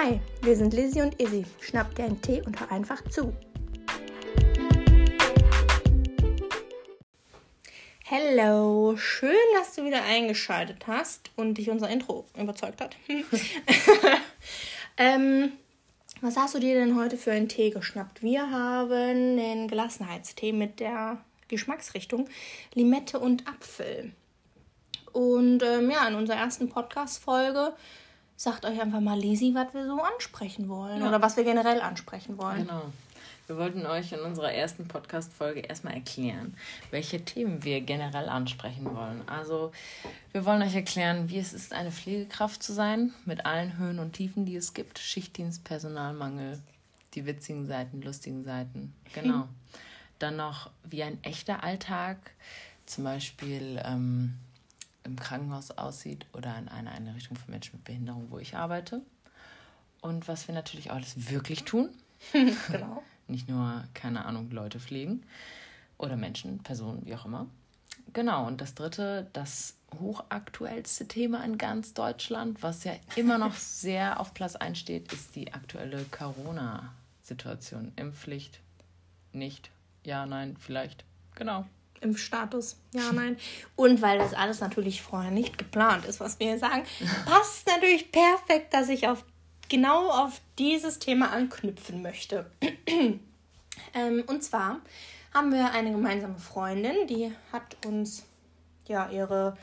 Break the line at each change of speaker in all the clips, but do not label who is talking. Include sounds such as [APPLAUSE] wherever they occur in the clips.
Hi, wir sind Lizzie und Izzy. Schnapp dir einen Tee und hör einfach zu. Hello, schön, dass du wieder eingeschaltet hast und dich unser Intro überzeugt hat. [LAUGHS] ähm, was hast du dir denn heute für einen Tee geschnappt? Wir haben den Gelassenheitstee mit der Geschmacksrichtung Limette und Apfel. Und ähm, ja, in unserer ersten Podcast-Folge sagt euch einfach mal Lisi, was wir so ansprechen wollen ja. oder was wir generell ansprechen wollen.
Genau. Wir wollten euch in unserer ersten Podcast-Folge erstmal erklären, welche Themen wir generell ansprechen wollen. Also, wir wollen euch erklären, wie es ist, eine Pflegekraft zu sein, mit allen Höhen und Tiefen, die es gibt. Schichtdienst, Personalmangel, die witzigen Seiten, lustigen Seiten. Genau. [LAUGHS] Dann noch, wie ein echter Alltag, zum Beispiel ähm, im Krankenhaus aussieht oder in einer Einrichtung für Menschen mit Behinderung, wo ich arbeite. Und was wir natürlich alles wirklich tun. [LAUGHS] genau. Nicht nur, keine Ahnung, Leute pflegen oder Menschen, Personen, wie auch immer. Genau, und das dritte, das hochaktuellste Thema in ganz Deutschland, was ja immer noch [LAUGHS] sehr auf Platz 1 steht, ist die aktuelle Corona-Situation. Impfpflicht, nicht, ja, nein, vielleicht. Genau.
Impfstatus, ja, [LAUGHS] nein. Und weil das alles natürlich vorher nicht geplant ist, was wir hier sagen, [LAUGHS] passt natürlich perfekt, dass ich auf genau auf dieses Thema anknüpfen möchte. [CLEARS THROAT] ähm, und zwar haben wir eine gemeinsame Freundin, die hat uns ja ihre,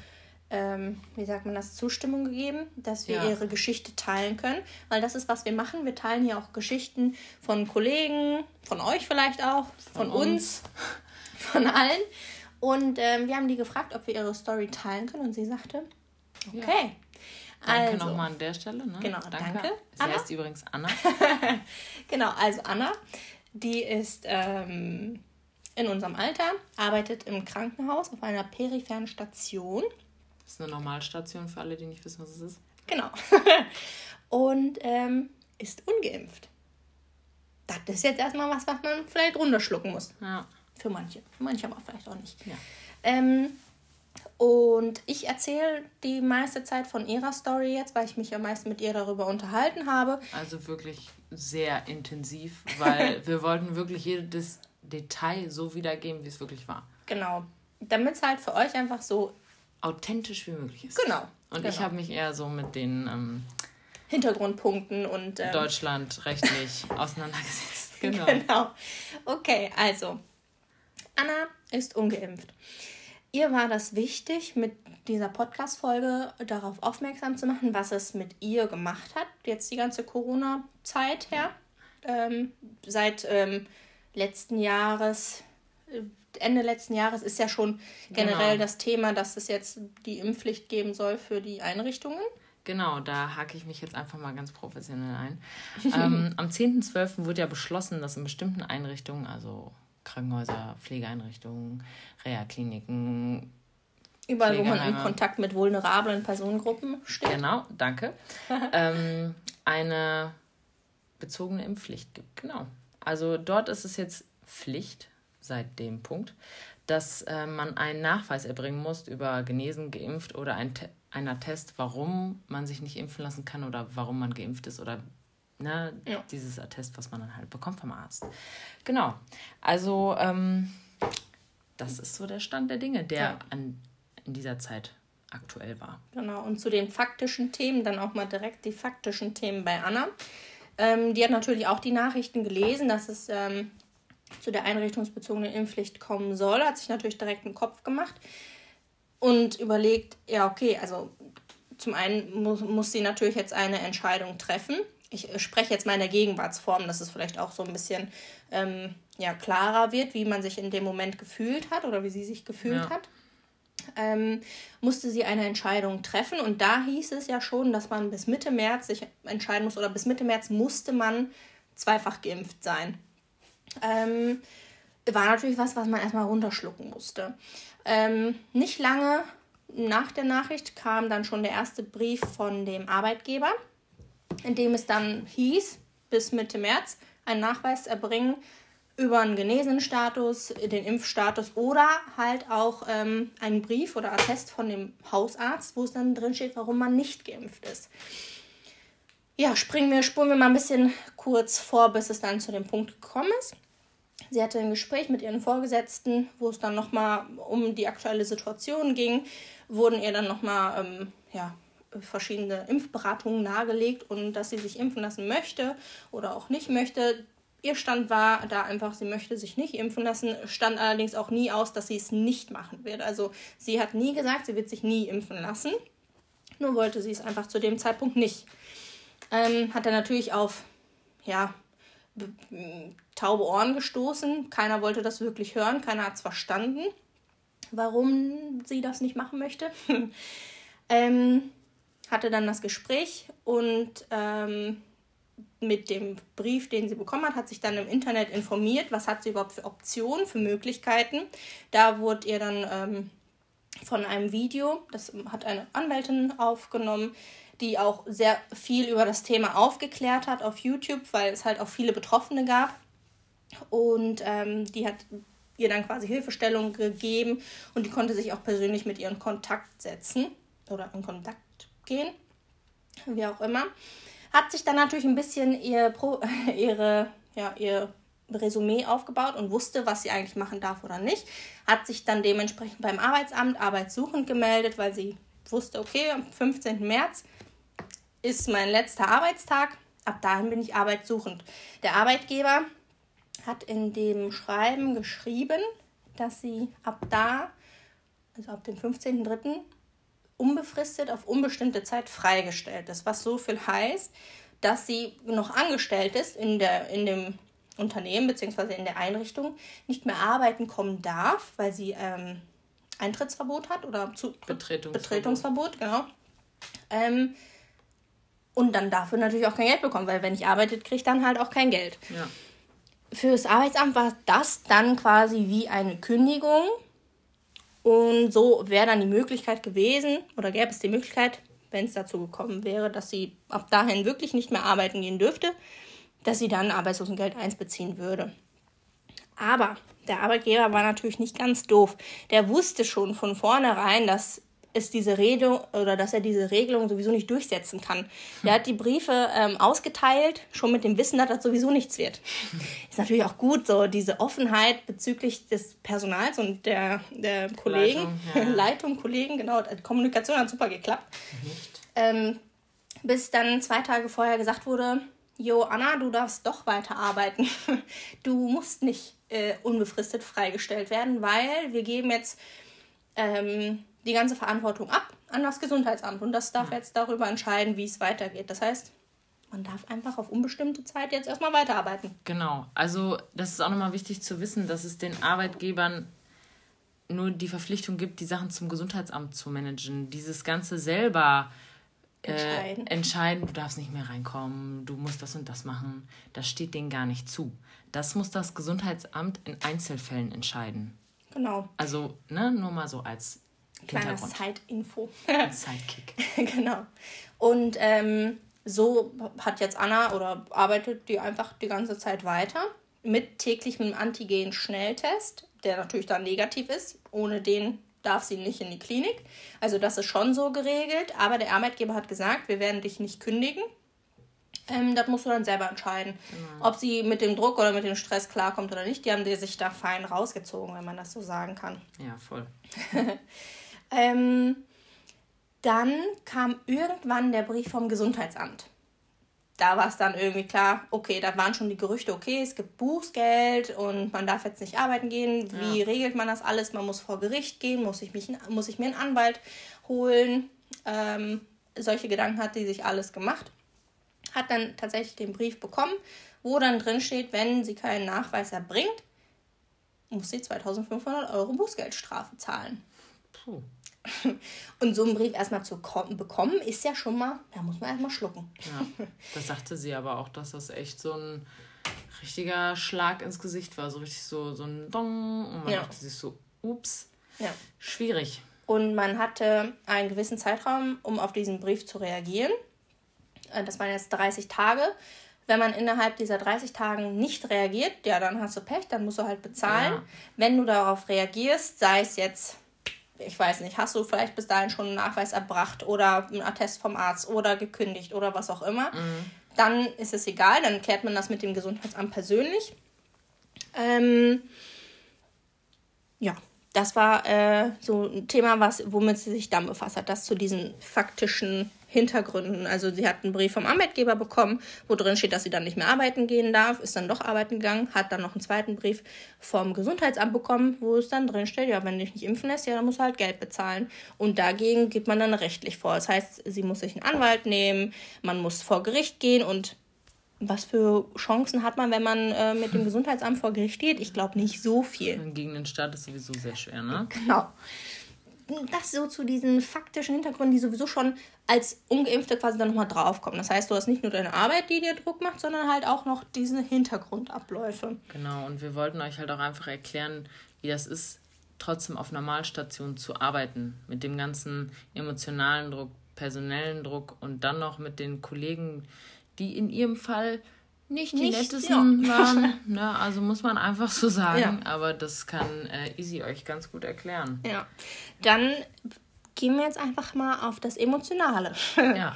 ähm, wie sagt man das, Zustimmung gegeben, dass wir ja. ihre Geschichte teilen können, weil das ist, was wir machen. Wir teilen hier auch Geschichten von Kollegen, von euch vielleicht auch, von, von uns. uns [LAUGHS] von allen. Und ähm, wir haben die gefragt, ob wir ihre Story teilen können. Und sie sagte, okay. Ja.
Danke also, nochmal an der Stelle. Ne? Genau, danke. danke. Sie Anna. heißt übrigens Anna. [LAUGHS]
genau, also Anna, die ist ähm, in unserem Alter, arbeitet im Krankenhaus auf einer peripheren Station.
Das ist eine Normalstation für alle, die nicht wissen, was es ist.
Genau. [LAUGHS] Und ähm, ist ungeimpft. Das ist jetzt erstmal was, was man vielleicht runterschlucken muss. Ja. Für manche. Für manche aber vielleicht auch nicht. Ja. Ähm, und ich erzähle die meiste Zeit von ihrer Story jetzt, weil ich mich am meisten mit ihr darüber unterhalten habe.
Also wirklich sehr intensiv, weil [LAUGHS] wir wollten wirklich jedes Detail so wiedergeben, wie es wirklich war.
Genau. Damit es halt für euch einfach so
authentisch wie möglich ist. Genau. Und genau. ich habe mich eher so mit den ähm,
Hintergrundpunkten und
ähm, Deutschland rechtlich [LAUGHS] auseinandergesetzt. [LAUGHS]
Genau. genau. Okay, also Anna ist ungeimpft. Ihr war das wichtig, mit dieser Podcast-Folge darauf aufmerksam zu machen, was es mit ihr gemacht hat, jetzt die ganze Corona-Zeit her. Ähm, seit ähm, letzten Jahres, äh, Ende letzten Jahres ist ja schon generell genau. das Thema, dass es jetzt die Impfpflicht geben soll für die Einrichtungen.
Genau, da hake ich mich jetzt einfach mal ganz professionell ein. [LAUGHS] ähm, am 10.12. wurde ja beschlossen, dass in bestimmten Einrichtungen, also Krankenhäuser, Pflegeeinrichtungen, Reha-Kliniken.
Überall, wo man in Kontakt mit vulnerablen Personengruppen steht.
Genau, danke. [LAUGHS] ähm, eine bezogene Impfpflicht gibt. Genau. Also dort ist es jetzt Pflicht seit dem Punkt, dass äh, man einen Nachweis erbringen muss über genesen, geimpft oder ein Te einer Test, warum man sich nicht impfen lassen kann oder warum man geimpft ist oder Ne, ja. Dieses Attest, was man dann halt bekommt vom Arzt. Genau. Also, ähm, das ist so der Stand der Dinge, der ja. an, in dieser Zeit aktuell war.
Genau. Und zu den faktischen Themen, dann auch mal direkt die faktischen Themen bei Anna. Ähm, die hat natürlich auch die Nachrichten gelesen, dass es ähm, zu der einrichtungsbezogenen Impfpflicht kommen soll. Hat sich natürlich direkt einen Kopf gemacht und überlegt, ja, okay, also zum einen muss, muss sie natürlich jetzt eine Entscheidung treffen ich spreche jetzt mal in der Gegenwartsform, dass es vielleicht auch so ein bisschen ähm, ja, klarer wird, wie man sich in dem Moment gefühlt hat oder wie sie sich gefühlt ja. hat. Ähm, musste sie eine Entscheidung treffen und da hieß es ja schon, dass man bis Mitte März sich entscheiden muss oder bis Mitte März musste man zweifach geimpft sein. Ähm, war natürlich was, was man erstmal runterschlucken musste. Ähm, nicht lange nach der Nachricht kam dann schon der erste Brief von dem Arbeitgeber in dem es dann hieß, bis Mitte März einen Nachweis erbringen über einen genesenen Status, den Impfstatus oder halt auch ähm, einen Brief oder Attest von dem Hausarzt, wo es dann drin steht, warum man nicht geimpft ist. ja, springen wir, spulen wir mal ein bisschen kurz vor, bis es dann zu dem Punkt gekommen ist. Sie hatte ein Gespräch mit ihren Vorgesetzten, wo es dann nochmal um die aktuelle Situation ging. Wurden ihr dann nochmal ähm, ja, verschiedene Impfberatungen nahegelegt und dass sie sich impfen lassen möchte oder auch nicht möchte. Ihr Stand war da einfach, sie möchte sich nicht impfen lassen, stand allerdings auch nie aus, dass sie es nicht machen wird. Also sie hat nie gesagt, sie wird sich nie impfen lassen. Nur wollte sie es einfach zu dem Zeitpunkt nicht. Ähm, hat er natürlich auf ja, taube Ohren gestoßen. Keiner wollte das wirklich hören, keiner hat es verstanden, warum sie das nicht machen möchte. [LAUGHS] ähm, hatte dann das Gespräch und ähm, mit dem Brief, den sie bekommen hat, hat sich dann im Internet informiert, was hat sie überhaupt für Optionen, für Möglichkeiten. Da wurde ihr dann ähm, von einem Video, das hat eine Anwältin aufgenommen, die auch sehr viel über das Thema aufgeklärt hat auf YouTube, weil es halt auch viele Betroffene gab. Und ähm, die hat ihr dann quasi Hilfestellung gegeben und die konnte sich auch persönlich mit ihr in Kontakt setzen oder in Kontakt gehen, wie auch immer. Hat sich dann natürlich ein bisschen ihr Pro, [LAUGHS] ihre, ja, ihr Resümee aufgebaut und wusste, was sie eigentlich machen darf oder nicht. Hat sich dann dementsprechend beim Arbeitsamt arbeitssuchend gemeldet, weil sie wusste, okay, am 15. März ist mein letzter Arbeitstag. Ab dahin bin ich arbeitssuchend. Der Arbeitgeber hat in dem Schreiben geschrieben, dass sie ab da, also ab dem 15.03., unbefristet auf unbestimmte Zeit freigestellt ist, was so viel heißt, dass sie noch angestellt ist in, der, in dem Unternehmen bzw. in der Einrichtung, nicht mehr arbeiten kommen darf, weil sie ähm, Eintrittsverbot hat oder zu, Betretungsverbot. Betretungsverbot, genau. Ähm, und dann dafür natürlich auch kein Geld bekommen, weil wenn ich arbeite, kriege ich dann halt auch kein Geld. Ja. Für das Arbeitsamt war das dann quasi wie eine Kündigung und so wäre dann die Möglichkeit gewesen, oder gäbe es die Möglichkeit, wenn es dazu gekommen wäre, dass sie ab dahin wirklich nicht mehr arbeiten gehen dürfte, dass sie dann Arbeitslosengeld 1 beziehen würde. Aber der Arbeitgeber war natürlich nicht ganz doof. Der wusste schon von vornherein, dass es diese Regelung oder dass er diese Regelung sowieso nicht durchsetzen kann. Der hat die Briefe ähm, ausgeteilt, schon mit dem Wissen, dass das sowieso nichts wird. [LAUGHS] Ist natürlich auch gut, so diese Offenheit bezüglich des Personals und der, der Kollegen, Leitung, ja. [LAUGHS] Leitung, Kollegen, genau. Kommunikation hat super geklappt. Ähm, bis dann zwei Tage vorher gesagt wurde, Jo, Anna, du darfst doch weiterarbeiten. [LAUGHS] Du musst nicht äh, unbefristet freigestellt werden, weil wir geben jetzt ähm, die ganze Verantwortung ab an das Gesundheitsamt und das darf jetzt darüber entscheiden, wie es weitergeht. Das heißt, man darf einfach auf unbestimmte Zeit jetzt erstmal weiterarbeiten.
Genau. Also, das ist auch nochmal wichtig zu wissen, dass es den Arbeitgebern nur die Verpflichtung gibt, die Sachen zum Gesundheitsamt zu managen. Dieses Ganze selber äh, entscheiden. entscheiden, du darfst nicht mehr reinkommen, du musst das und das machen, das steht denen gar nicht zu. Das muss das Gesundheitsamt in Einzelfällen entscheiden. Genau. Also, ne, nur mal so als Kleiner
Side-Info. [LAUGHS] Sidekick. genau. Und ähm, so hat jetzt Anna oder arbeitet die einfach die ganze Zeit weiter mit täglichem Antigen-Schnelltest, der natürlich dann negativ ist. Ohne den darf sie nicht in die Klinik. Also das ist schon so geregelt. Aber der Arbeitgeber hat gesagt, wir werden dich nicht kündigen. Ähm, das musst du dann selber entscheiden. Genau. Ob sie mit dem Druck oder mit dem Stress klarkommt oder nicht. Die haben sich da fein rausgezogen, wenn man das so sagen kann.
Ja, voll. [LAUGHS]
Ähm, dann kam irgendwann der Brief vom Gesundheitsamt. Da war es dann irgendwie klar, okay, da waren schon die Gerüchte, okay, es gibt Bußgeld und man darf jetzt nicht arbeiten gehen. Wie ja. regelt man das alles? Man muss vor Gericht gehen, muss ich, mich, muss ich mir einen Anwalt holen? Ähm, solche Gedanken hat sie sich alles gemacht. Hat dann tatsächlich den Brief bekommen, wo dann drin steht, wenn sie keinen Nachweis erbringt, muss sie 2500 Euro Bußgeldstrafe zahlen. Puh. [LAUGHS] Und so einen Brief erstmal zu bekommen, ist ja schon mal, da muss man erstmal schlucken.
Ja, das sagte sie aber auch, dass das echt so ein richtiger Schlag ins Gesicht war. So richtig so, so ein Dong. Und man ja. dachte sich so, ups, ja. schwierig.
Und man hatte einen gewissen Zeitraum, um auf diesen Brief zu reagieren. Äh, das waren jetzt 30 Tage. Wenn man innerhalb dieser 30 Tagen nicht reagiert, ja, dann hast du Pech, dann musst du halt bezahlen. Ja. Wenn du darauf reagierst, sei es jetzt ich weiß nicht, hast du vielleicht bis dahin schon einen Nachweis erbracht oder einen Attest vom Arzt oder gekündigt oder was auch immer, mhm. dann ist es egal, dann klärt man das mit dem Gesundheitsamt persönlich. Ähm, ja, das war äh, so ein Thema, was, womit sie sich dann befasst hat, das zu diesen faktischen Hintergründen. Also sie hat einen Brief vom Arbeitgeber bekommen, wo drin steht, dass sie dann nicht mehr arbeiten gehen darf, ist dann doch arbeiten gegangen, hat dann noch einen zweiten Brief vom Gesundheitsamt bekommen, wo es dann drin steht, ja, wenn du dich nicht impfen lässt, ja, dann musst du halt Geld bezahlen. Und dagegen geht man dann rechtlich vor. Das heißt, sie muss sich einen Anwalt nehmen, man muss vor Gericht gehen und was für Chancen hat man, wenn man äh, mit dem [LAUGHS] Gesundheitsamt vor Gericht steht? Ich glaube nicht so viel.
Gegen den Staat ist sowieso sehr schwer, ne?
Genau das so zu diesen faktischen Hintergründen, die sowieso schon als Ungeimpfte quasi dann nochmal draufkommen. Das heißt, du hast nicht nur deine Arbeit, die dir Druck macht, sondern halt auch noch diese Hintergrundabläufe.
Genau, und wir wollten euch halt auch einfach erklären, wie das ist, trotzdem auf Normalstationen zu arbeiten. Mit dem ganzen emotionalen Druck, personellen Druck und dann noch mit den Kollegen, die in ihrem Fall nicht die nicht, nettesten ja. [LAUGHS] waren. Ne? Also muss man einfach so sagen. Ja. Aber das kann äh, Easy euch ganz gut erklären.
Ja. Dann gehen wir jetzt einfach mal auf das Emotionale. [LAUGHS] Ja.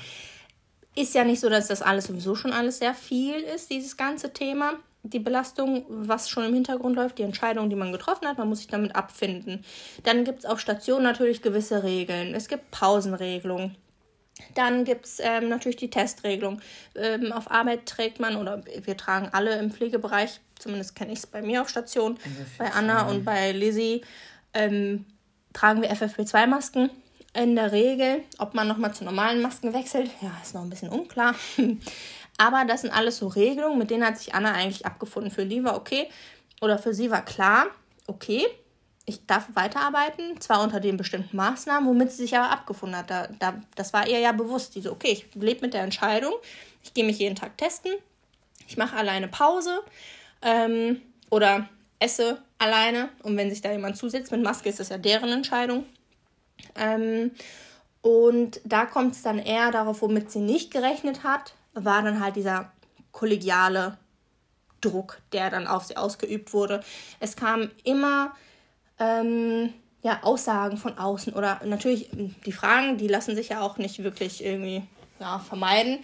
Ist ja nicht so, dass das alles sowieso schon alles sehr viel ist, dieses ganze Thema. Die Belastung, was schon im Hintergrund läuft, die Entscheidung, die man getroffen hat, man muss sich damit abfinden. Dann gibt es auf Station natürlich gewisse Regeln. Es gibt Pausenregelungen. Dann gibt es ähm, natürlich die Testregelung. Ähm, auf Arbeit trägt man, oder wir tragen alle im Pflegebereich, zumindest kenne ich es bei mir auf Station, bei Anna und bei Lizzie, ähm, tragen wir FFP2-Masken. In der Regel, ob man nochmal zu normalen Masken wechselt, ja, ist noch ein bisschen unklar. [LAUGHS] Aber das sind alles so Regelungen, mit denen hat sich Anna eigentlich abgefunden. Für die war okay, oder für sie war klar, okay, ich darf weiterarbeiten, zwar unter den bestimmten Maßnahmen, womit sie sich aber abgefunden hat. Da, da, das war ihr ja bewusst. Die so, okay, ich lebe mit der Entscheidung, ich gehe mich jeden Tag testen, ich mache alleine Pause ähm, oder esse alleine. Und wenn sich da jemand zusetzt mit Maske, ist das ja deren Entscheidung. Ähm, und da kommt es dann eher darauf, womit sie nicht gerechnet hat, war dann halt dieser kollegiale Druck, der dann auf sie ausgeübt wurde. Es kam immer ähm, ja, Aussagen von außen oder natürlich die Fragen, die lassen sich ja auch nicht wirklich irgendwie ja, vermeiden,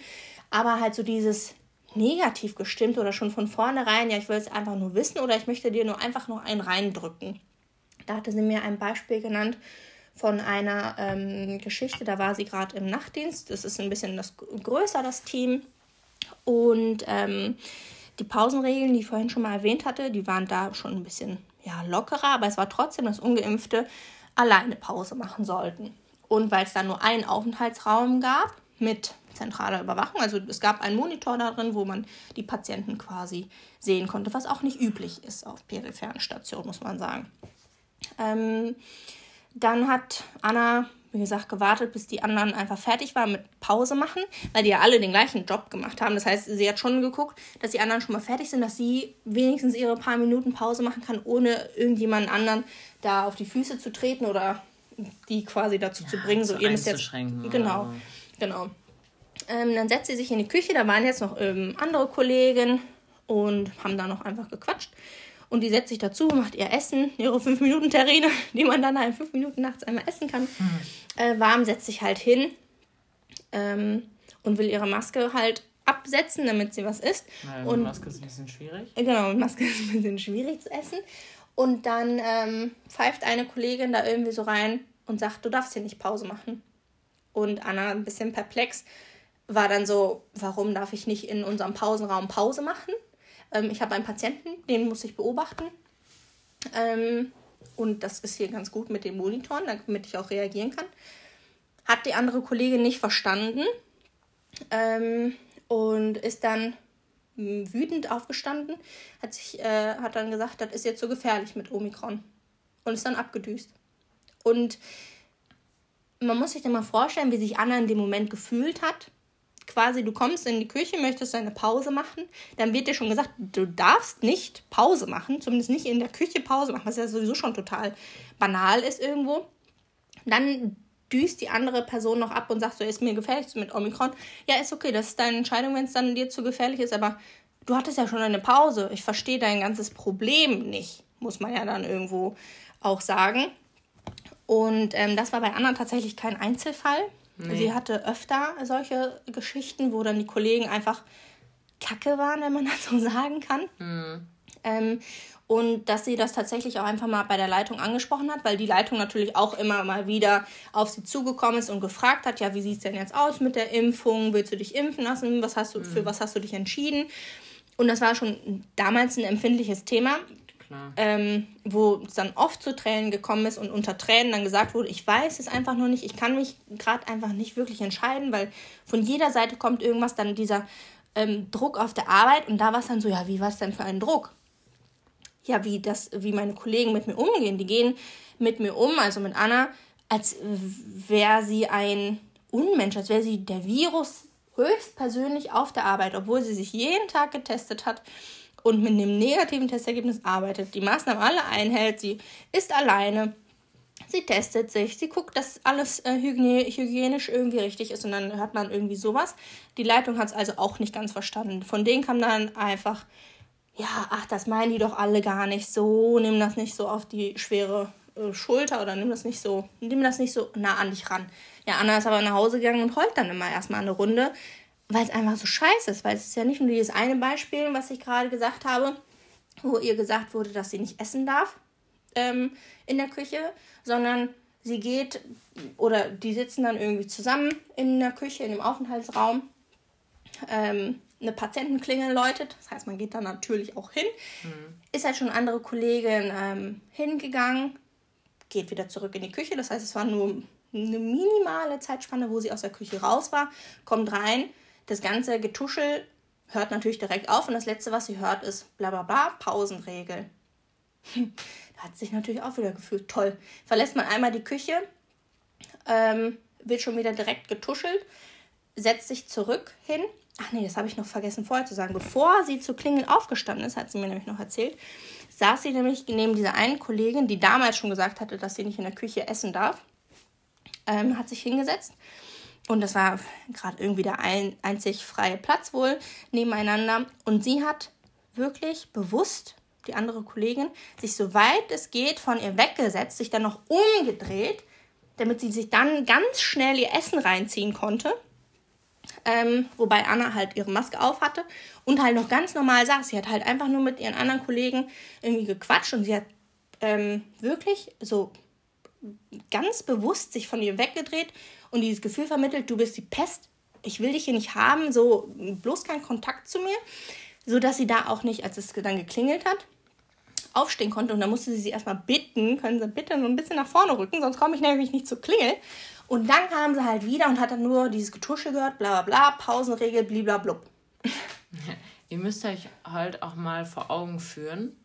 aber halt so dieses negativ gestimmt oder schon von vornherein, ja, ich will es einfach nur wissen oder ich möchte dir nur einfach noch einen reindrücken. Da hatte sie mir ein Beispiel genannt von einer ähm, Geschichte, da war sie gerade im Nachtdienst, das ist ein bisschen das größer, das Team. Und ähm, die Pausenregeln, die ich vorhin schon mal erwähnt hatte, die waren da schon ein bisschen ja, lockerer, aber es war trotzdem, dass Ungeimpfte alleine Pause machen sollten. Und weil es da nur einen Aufenthaltsraum gab mit zentraler Überwachung, also es gab einen Monitor darin, wo man die Patienten quasi sehen konnte, was auch nicht üblich ist auf peripheren Stationen, muss man sagen. Ähm, dann hat Anna wie gesagt, gewartet, bis die anderen einfach fertig waren mit Pause machen, weil die ja alle den gleichen Job gemacht haben. Das heißt, sie hat schon geguckt, dass die anderen schon mal fertig sind, dass sie wenigstens ihre paar Minuten Pause machen kann, ohne irgendjemanden anderen da auf die Füße zu treten oder die quasi dazu ja, zu bringen, so ihr müsst jetzt. Genau, genau. Ähm, dann setzt sie sich in die Küche, da waren jetzt noch ähm, andere Kollegen und haben da noch einfach gequatscht. Und die setzt sich dazu, macht ihr Essen, ihre 5-Minuten-Terrine, [LAUGHS] die man dann in 5 Minuten nachts einmal essen kann. Mhm. Äh, warm setzt sich halt hin ähm, und will ihre Maske halt absetzen, damit sie was isst.
Naja, und Maske ist ein bisschen schwierig.
Äh, genau, Maske [LAUGHS] ist ein bisschen schwierig zu essen. Und dann ähm, pfeift eine Kollegin da irgendwie so rein und sagt, du darfst hier nicht Pause machen. Und Anna, ein bisschen perplex, war dann so, warum darf ich nicht in unserem Pausenraum Pause machen? Ähm, ich habe einen Patienten, den muss ich beobachten. Ähm, und das ist hier ganz gut mit den Monitoren, damit ich auch reagieren kann. Hat die andere Kollegin nicht verstanden ähm, und ist dann wütend aufgestanden, hat, sich, äh, hat dann gesagt, das ist jetzt so gefährlich mit Omikron und ist dann abgedüst. Und man muss sich dann mal vorstellen, wie sich Anna in dem Moment gefühlt hat quasi, du kommst in die Küche, möchtest eine Pause machen, dann wird dir schon gesagt, du darfst nicht Pause machen, zumindest nicht in der Küche Pause machen, was ja sowieso schon total banal ist irgendwo. Dann düst die andere Person noch ab und sagt so, ist mir gefährlich mit Omikron. Ja, ist okay, das ist deine Entscheidung, wenn es dann dir zu gefährlich ist, aber du hattest ja schon eine Pause. Ich verstehe dein ganzes Problem nicht, muss man ja dann irgendwo auch sagen. Und ähm, das war bei Anna tatsächlich kein Einzelfall. Nee. Sie hatte öfter solche Geschichten, wo dann die Kollegen einfach kacke waren, wenn man [LAUGHS] das so sagen kann. Mhm. Ähm, und dass sie das tatsächlich auch einfach mal bei der Leitung angesprochen hat, weil die Leitung natürlich auch immer mal wieder auf sie zugekommen ist und gefragt hat, ja, wie sieht es denn jetzt aus mit der Impfung? Willst du dich impfen lassen? Was hast du, mhm. Für was hast du dich entschieden? Und das war schon damals ein empfindliches Thema, ähm, wo es dann oft zu Tränen gekommen ist und unter Tränen dann gesagt wurde, ich weiß es einfach noch nicht, ich kann mich gerade einfach nicht wirklich entscheiden, weil von jeder Seite kommt irgendwas, dann dieser ähm, Druck auf der Arbeit und da war es dann so, ja, wie war es denn für einen Druck? ja, wie das, wie meine Kollegen mit mir umgehen. Die gehen mit mir um, also mit Anna, als wäre sie ein Unmensch, als wäre sie der Virus höchstpersönlich auf der Arbeit, obwohl sie sich jeden Tag getestet hat und mit einem negativen Testergebnis arbeitet, die Maßnahmen alle einhält, sie ist alleine, sie testet sich, sie guckt, dass alles äh, hygienisch irgendwie richtig ist und dann hört man irgendwie sowas. Die Leitung hat es also auch nicht ganz verstanden. Von denen kam dann einfach ja, ach, das meinen die doch alle gar nicht so, nimm das nicht so auf die schwere äh, Schulter oder nimm das nicht so, nimm das nicht so nah an dich ran. Ja, Anna ist aber nach Hause gegangen und heult dann immer erstmal eine Runde, weil es einfach so scheiße ist, weil es ist ja nicht nur dieses eine Beispiel, was ich gerade gesagt habe, wo ihr gesagt wurde, dass sie nicht essen darf ähm, in der Küche, sondern sie geht oder die sitzen dann irgendwie zusammen in der Küche, in dem Aufenthaltsraum. Ähm, eine Patientenklingel läutet. Das heißt, man geht da natürlich auch hin. Mhm. Ist halt schon eine andere Kollegin ähm, hingegangen, geht wieder zurück in die Küche. Das heißt, es war nur eine minimale Zeitspanne, wo sie aus der Küche raus war, kommt rein. Das ganze Getuschel hört natürlich direkt auf und das letzte, was sie hört, ist bla bla bla, Pausenregel. da hat sich natürlich auch wieder gefühlt, toll. Verlässt man einmal die Küche, ähm, wird schon wieder direkt getuschelt, setzt sich zurück hin Ach nee, das habe ich noch vergessen vorher zu sagen. Bevor sie zu Klingeln aufgestanden ist, hat sie mir nämlich noch erzählt, saß sie nämlich neben dieser einen Kollegin, die damals schon gesagt hatte, dass sie nicht in der Küche essen darf, ähm, hat sich hingesetzt. Und das war gerade irgendwie der ein, einzig freie Platz wohl nebeneinander. Und sie hat wirklich bewusst, die andere Kollegin, sich so weit es geht von ihr weggesetzt, sich dann noch umgedreht, damit sie sich dann ganz schnell ihr Essen reinziehen konnte ähm, wobei Anna halt ihre Maske auf hatte und halt noch ganz normal saß. Sie hat halt einfach nur mit ihren anderen Kollegen irgendwie gequatscht und sie hat ähm, wirklich so ganz bewusst sich von ihr weggedreht und dieses Gefühl vermittelt, du bist die Pest, ich will dich hier nicht haben, so bloß kein Kontakt zu mir, so dass sie da auch nicht, als es dann geklingelt hat, aufstehen konnte und dann musste sie sie erstmal bitten, können Sie bitte so ein bisschen nach vorne rücken, sonst komme ich nämlich nicht zur Klingel. Und dann kam sie halt wieder und hat dann nur dieses Getusche gehört, bla bla bla, Pausenregel, bliblablub. [LAUGHS]
Ihr müsst euch halt auch mal vor Augen führen,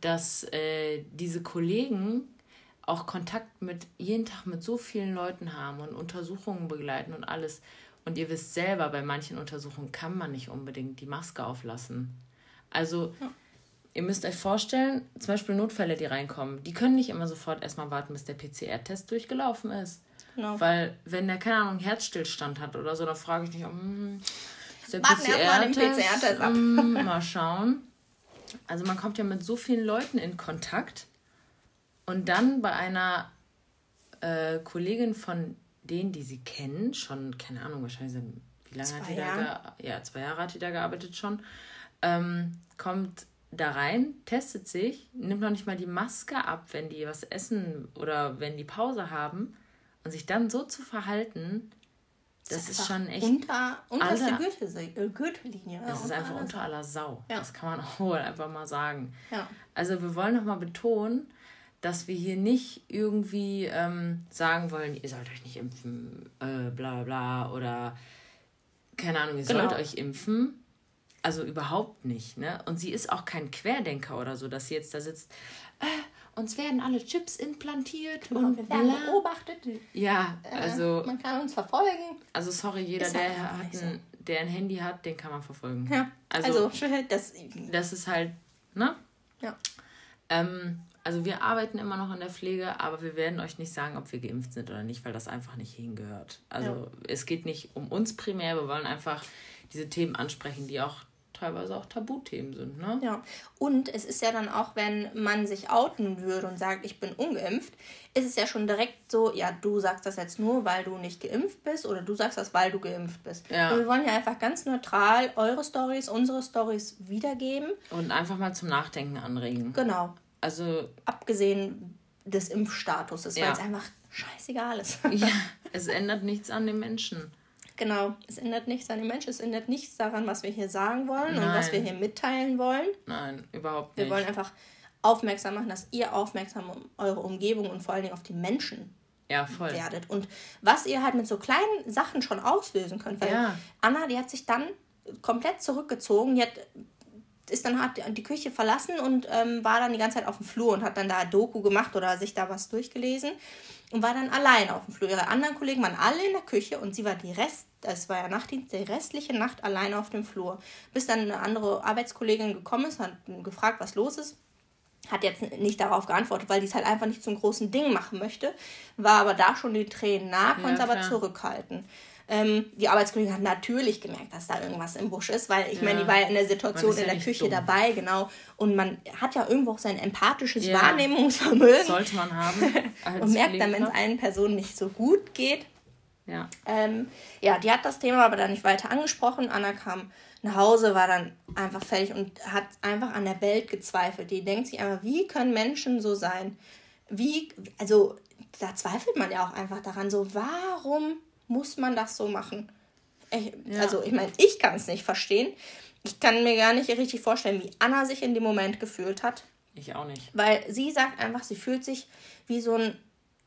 dass äh, diese Kollegen auch Kontakt mit jeden Tag mit so vielen Leuten haben und Untersuchungen begleiten und alles. Und ihr wisst selber, bei manchen Untersuchungen kann man nicht unbedingt die Maske auflassen. Also ja. ihr müsst euch vorstellen, zum Beispiel Notfälle, die reinkommen, die können nicht immer sofort erstmal warten, bis der PCR-Test durchgelaufen ist. Genau. Weil, wenn der, keine Ahnung, Herzstillstand hat oder so, dann frage ich mich, hm, ist der PCR-Test? PCR ab. Hm, mal schauen. Also man kommt ja mit so vielen Leuten in Kontakt und dann bei einer äh, Kollegin von denen, die sie kennen, schon, keine Ahnung, wahrscheinlich, wie lange zwei hat die da Ja, zwei Jahre hat die da gearbeitet schon, ähm, kommt da rein, testet sich, nimmt noch nicht mal die Maske ab, wenn die was essen oder wenn die Pause haben und sich dann so zu verhalten, das, das ist, schon echt. Unter, unter aller, äh, Gürtellinie. Das ist einfach unter aller Sau. Ja. Das kann man [LAUGHS] auch wohl einfach mal sagen. Ja. Also wir wollen nochmal betonen, dass wir hier nicht irgendwie ähm, sagen wollen, ihr sollt euch nicht impfen, äh, bla bla oder keine Ahnung, ihr genau. sollt euch impfen. Also überhaupt nicht. Ne? Und sie ist auch kein Querdenker oder so, dass sie jetzt da sitzt, äh, uns werden alle Chips implantiert genau, und wir werden bla. beobachtet. Ja, äh, also. Äh, man kann uns verfolgen. Also, sorry, jeder, der, hat ein, der ein Handy hat, den kann man verfolgen. Ja, also, also [LAUGHS] das, das ist halt, ne? Ja. Ähm, also, wir arbeiten immer noch in der Pflege, aber wir werden euch nicht sagen, ob wir geimpft sind oder nicht, weil das einfach nicht hingehört. Also, ja. es geht nicht um uns primär, wir wollen einfach diese Themen ansprechen, die auch teilweise auch Tabuthemen sind. Ne?
Ja, und es ist ja dann auch, wenn man sich outen würde und sagt, ich bin ungeimpft, ist es ja schon direkt so, ja, du sagst das jetzt nur, weil du nicht geimpft bist oder du sagst das, weil du geimpft bist. Ja. Und wir wollen ja einfach ganz neutral eure Stories, unsere Stories wiedergeben.
Und einfach mal zum Nachdenken anregen.
Genau. Also. Abgesehen des Impfstatuses, ja. weil es einfach scheißegal ist. [LAUGHS]
ja, [LAUGHS] es ändert nichts an den Menschen.
Genau, es ändert nichts an den Menschen, es ändert nichts daran, was wir hier sagen wollen Nein. und was wir hier mitteilen wollen.
Nein, überhaupt nicht.
Wir wollen einfach aufmerksam machen, dass ihr aufmerksam um eure Umgebung und vor allen Dingen auf die Menschen ja, voll. werdet. Und was ihr halt mit so kleinen Sachen schon auslösen könnt. Weil ja. Anna, die hat sich dann komplett zurückgezogen. Die hat, ist dann hat die Küche verlassen und ähm, war dann die ganze Zeit auf dem Flur und hat dann da Doku gemacht oder sich da was durchgelesen und war dann allein auf dem Flur. Ihre anderen Kollegen waren alle in der Küche und sie war die Rest, das war ja Nachtdienst, die restliche Nacht allein auf dem Flur. Bis dann eine andere Arbeitskollegin gekommen ist, hat gefragt, was los ist. Hat jetzt nicht darauf geantwortet, weil die es halt einfach nicht zum großen Ding machen möchte. War aber da schon die Tränen nah, konnte ja, aber zurückhalten. Ähm, die Arbeitskollegin hat natürlich gemerkt, dass da irgendwas im Busch ist, weil ich ja. meine, die war ja in der Situation in ja der Küche dumm. dabei, genau. Und man hat ja irgendwo auch sein empathisches ja. Wahrnehmungsvermögen. Sollte man haben. [LAUGHS] und merkt dann, wenn es allen Personen nicht so gut geht. Ja. Ähm, ja, die hat das Thema aber dann nicht weiter angesprochen. Anna kam nach Hause, war dann einfach fertig und hat einfach an der Welt gezweifelt. Die denkt sich einfach, wie können Menschen so sein? Wie, also da zweifelt man ja auch einfach daran, so warum muss man das so machen? Ich, ja. Also, ich meine, ich kann es nicht verstehen. Ich kann mir gar nicht richtig vorstellen, wie Anna sich in dem Moment gefühlt hat.
Ich auch nicht.
Weil sie sagt einfach, sie fühlt sich wie so ein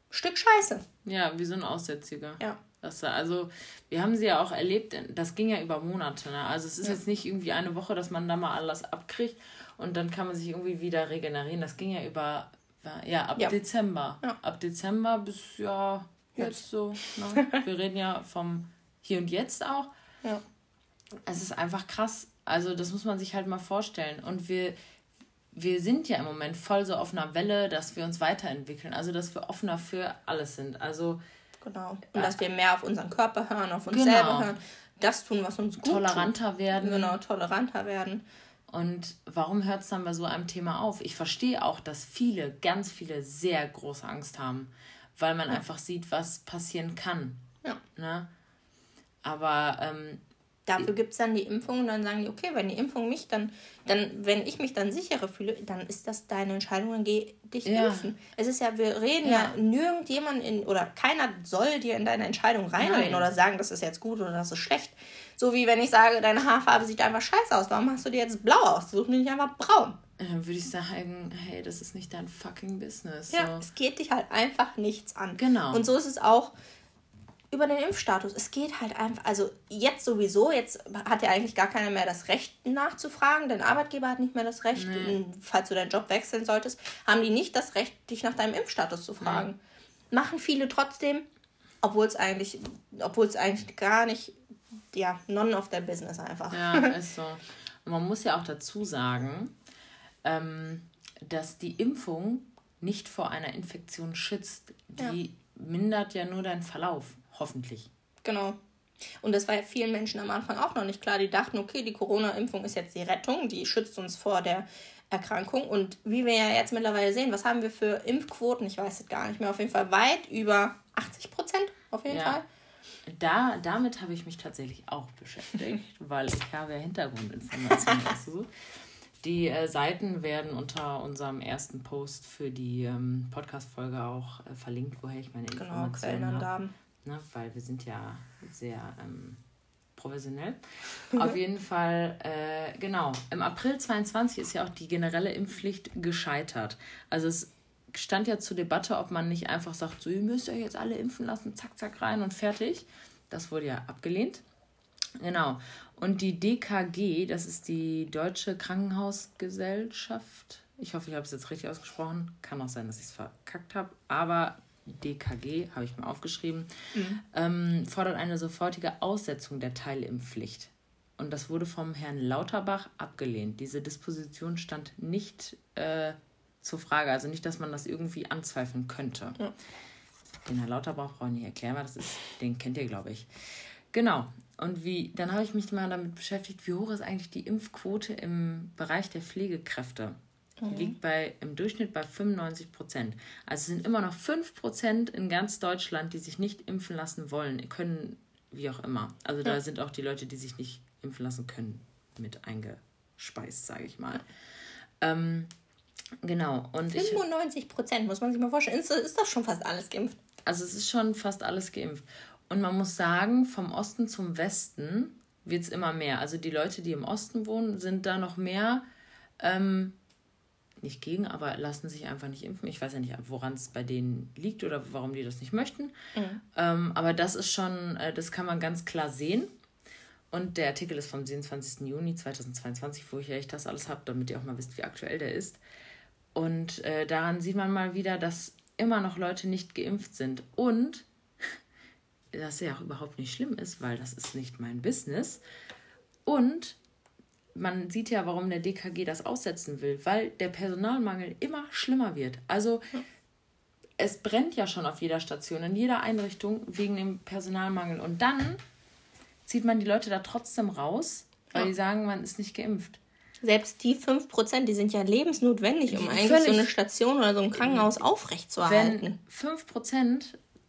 Stück Scheiße.
Ja, wie so ein Aussätziger. Ja. Das, also, wir haben sie ja auch erlebt, das ging ja über Monate. Ne? Also, es ist ja. jetzt nicht irgendwie eine Woche, dass man da mal alles abkriegt und dann kann man sich irgendwie wieder regenerieren. Das ging ja über, ja, ab ja. Dezember. Ja. Ab Dezember bis, ja, jetzt so. Ne? [LAUGHS] Wir reden ja vom Hier und Jetzt auch. Ja. Es ist einfach krass. Also, das muss man sich halt mal vorstellen. Und wir, wir sind ja im Moment voll so auf einer Welle, dass wir uns weiterentwickeln. Also, dass wir offener für alles sind. Also.
Genau. Und dass wir mehr auf unseren Körper hören, auf uns genau. selber hören. Das tun, was uns gut Toleranter tut. werden. Genau, toleranter werden.
Und warum hört es dann bei so einem Thema auf? Ich verstehe auch, dass viele, ganz viele sehr große Angst haben weil man ja. einfach sieht, was passieren kann. Ja. Ne? Aber ähm,
dafür gibt es dann die Impfung und dann sagen die, okay, wenn die Impfung mich dann, dann, wenn ich mich dann sicherer fühle, dann ist das deine Entscheidung, dann geh dich ja. impfen. Es ist ja, wir reden ja, ja nirgendjemand in, oder keiner soll dir in deine Entscheidung reinreden oder sagen, das ist jetzt gut oder das ist schlecht. So wie wenn ich sage, deine Haarfarbe sieht einfach scheiße aus, warum hast du dir jetzt blau aus? Such mir nicht einfach braun
dann würde ich sagen, hey, das ist nicht dein fucking Business.
Ja, so. es geht dich halt einfach nichts an. Genau. Und so ist es auch über den Impfstatus. Es geht halt einfach, also jetzt sowieso, jetzt hat ja eigentlich gar keiner mehr das Recht nachzufragen. Dein Arbeitgeber hat nicht mehr das Recht, nee. falls du deinen Job wechseln solltest, haben die nicht das Recht, dich nach deinem Impfstatus zu fragen. Nee. Machen viele trotzdem, obwohl es eigentlich, obwohl es eigentlich gar nicht, ja, none of their business einfach.
Ja, [LAUGHS] ist so. Und man muss ja auch dazu sagen, ähm, dass die Impfung nicht vor einer Infektion schützt. Die ja. mindert ja nur deinen Verlauf, hoffentlich.
Genau. Und das war ja vielen Menschen am Anfang auch noch nicht klar. Die dachten, okay, die Corona-Impfung ist jetzt die Rettung, die schützt uns vor der Erkrankung. Und wie wir ja jetzt mittlerweile sehen, was haben wir für Impfquoten? Ich weiß es gar nicht mehr. Auf jeden Fall weit über 80 Prozent, auf jeden ja. Fall.
Da, damit habe ich mich tatsächlich auch beschäftigt, [LAUGHS] weil ich habe ja Hintergrundinformationen [LAUGHS] ausgesucht. Die äh, Seiten werden unter unserem ersten Post für die ähm, Podcast-Folge auch äh, verlinkt, woher ich meine genau, Informationen genau, Quellenangaben. Ne, weil wir sind ja sehr ähm, professionell. Auf jeden Fall, äh, genau. Im April 22 ist ja auch die generelle Impfpflicht gescheitert. Also es stand ja zur Debatte, ob man nicht einfach sagt, so, ihr müsst euch jetzt alle impfen lassen, zack, zack, rein und fertig. Das wurde ja abgelehnt. Genau. Und die DKG, das ist die Deutsche Krankenhausgesellschaft. Ich hoffe, ich habe es jetzt richtig ausgesprochen. Kann auch sein, dass ich es verkackt habe. Aber DKG habe ich mir aufgeschrieben, mhm. ähm, fordert eine sofortige Aussetzung der Teilimpfpflicht. Und das wurde vom Herrn Lauterbach abgelehnt. Diese Disposition stand nicht äh, zur Frage, also nicht, dass man das irgendwie anzweifeln könnte. Ja. Den Herrn Lauterbach brauche ich nicht erklären, weil das ist, den kennt ihr, glaube ich. Genau. Und wie, dann habe ich mich mal damit beschäftigt, wie hoch ist eigentlich die Impfquote im Bereich der Pflegekräfte? Die mhm. liegt bei, im Durchschnitt bei 95 Prozent. Also es sind immer noch 5 Prozent in ganz Deutschland, die sich nicht impfen lassen wollen, können, wie auch immer. Also da sind auch die Leute, die sich nicht impfen lassen können, mit eingespeist, sage ich mal. Ähm, genau. Und
95 Prozent, muss man sich mal vorstellen. Ist, ist doch schon fast alles geimpft.
Also es ist schon fast alles geimpft. Und man muss sagen, vom Osten zum Westen wird es immer mehr. Also die Leute, die im Osten wohnen, sind da noch mehr, ähm, nicht gegen, aber lassen sich einfach nicht impfen. Ich weiß ja nicht, woran es bei denen liegt oder warum die das nicht möchten. Mhm. Ähm, aber das ist schon, äh, das kann man ganz klar sehen. Und der Artikel ist vom 27. Juni 2022, wo ich das alles habe, damit ihr auch mal wisst, wie aktuell der ist. Und äh, daran sieht man mal wieder, dass immer noch Leute nicht geimpft sind. Und [LAUGHS] das ja auch überhaupt nicht schlimm ist, weil das ist nicht mein Business. Und man sieht ja, warum der DKG das aussetzen will, weil der Personalmangel immer schlimmer wird. Also ja. es brennt ja schon auf jeder Station, in jeder Einrichtung wegen dem Personalmangel. Und dann zieht man die Leute da trotzdem raus, weil ja. die sagen, man ist nicht geimpft.
Selbst die 5%, die sind ja lebensnotwendig, um eigentlich so eine Station oder so ein Krankenhaus aufrechtzuerhalten.
Wenn 5%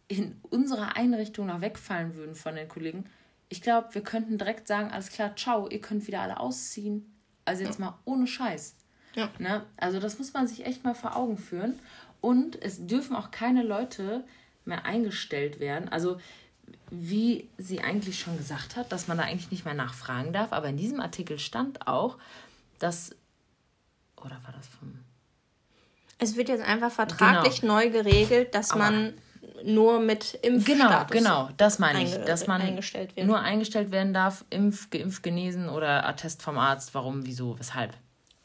in unserer Einrichtung noch wegfallen würden von den Kollegen, ich glaube, wir könnten direkt sagen, alles klar, ciao, ihr könnt wieder alle ausziehen. Also jetzt ja. mal ohne Scheiß. Ja. Ne? Also das muss man sich echt mal vor Augen führen. Und es dürfen auch keine Leute mehr eingestellt werden. Also wie sie eigentlich schon gesagt hat, dass man da eigentlich nicht mehr nachfragen darf. Aber in diesem Artikel stand auch, dass... Oder war das vom...
Es wird jetzt einfach vertraglich genau. neu geregelt, dass Aber man nur mit
Impfstatus Genau, genau, das meine ich, dass man eingestellt nur eingestellt werden darf, impf, geimpft, genesen oder Attest vom Arzt, warum, wieso, weshalb.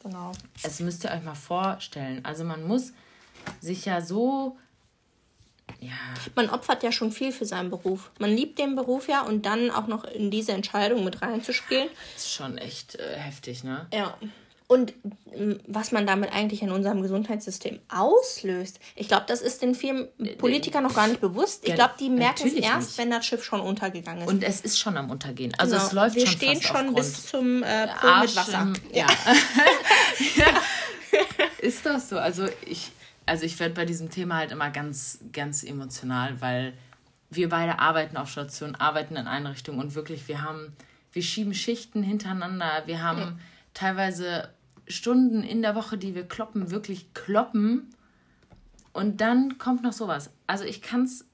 Genau. Es müsst ihr euch mal vorstellen. Also man muss sich ja so ja.
Man opfert ja schon viel für seinen Beruf. Man liebt den Beruf ja und dann auch noch in diese Entscheidung mit reinzuspielen.
Das ist schon echt äh, heftig, ne?
Ja. Und mm, was man damit eigentlich in unserem Gesundheitssystem auslöst, ich glaube, das ist den vielen Politikern noch gar nicht bewusst. Ich glaube, die merken es erst, nicht. wenn das Schiff schon untergegangen ist.
Und es ist schon am Untergehen. Also genau. es läuft Wir schon stehen schon bis zum äh,
Pool mit Wasser. Ja. [LAUGHS]
ja. ist das so? Also ich, also ich werde bei diesem Thema halt immer ganz, ganz emotional, weil wir beide arbeiten auf Station, arbeiten in Einrichtungen und wirklich, wir haben, wir schieben Schichten hintereinander, wir haben ja. teilweise Stunden in der Woche, die wir kloppen, wirklich kloppen. Und dann kommt noch sowas. Also ich kann es.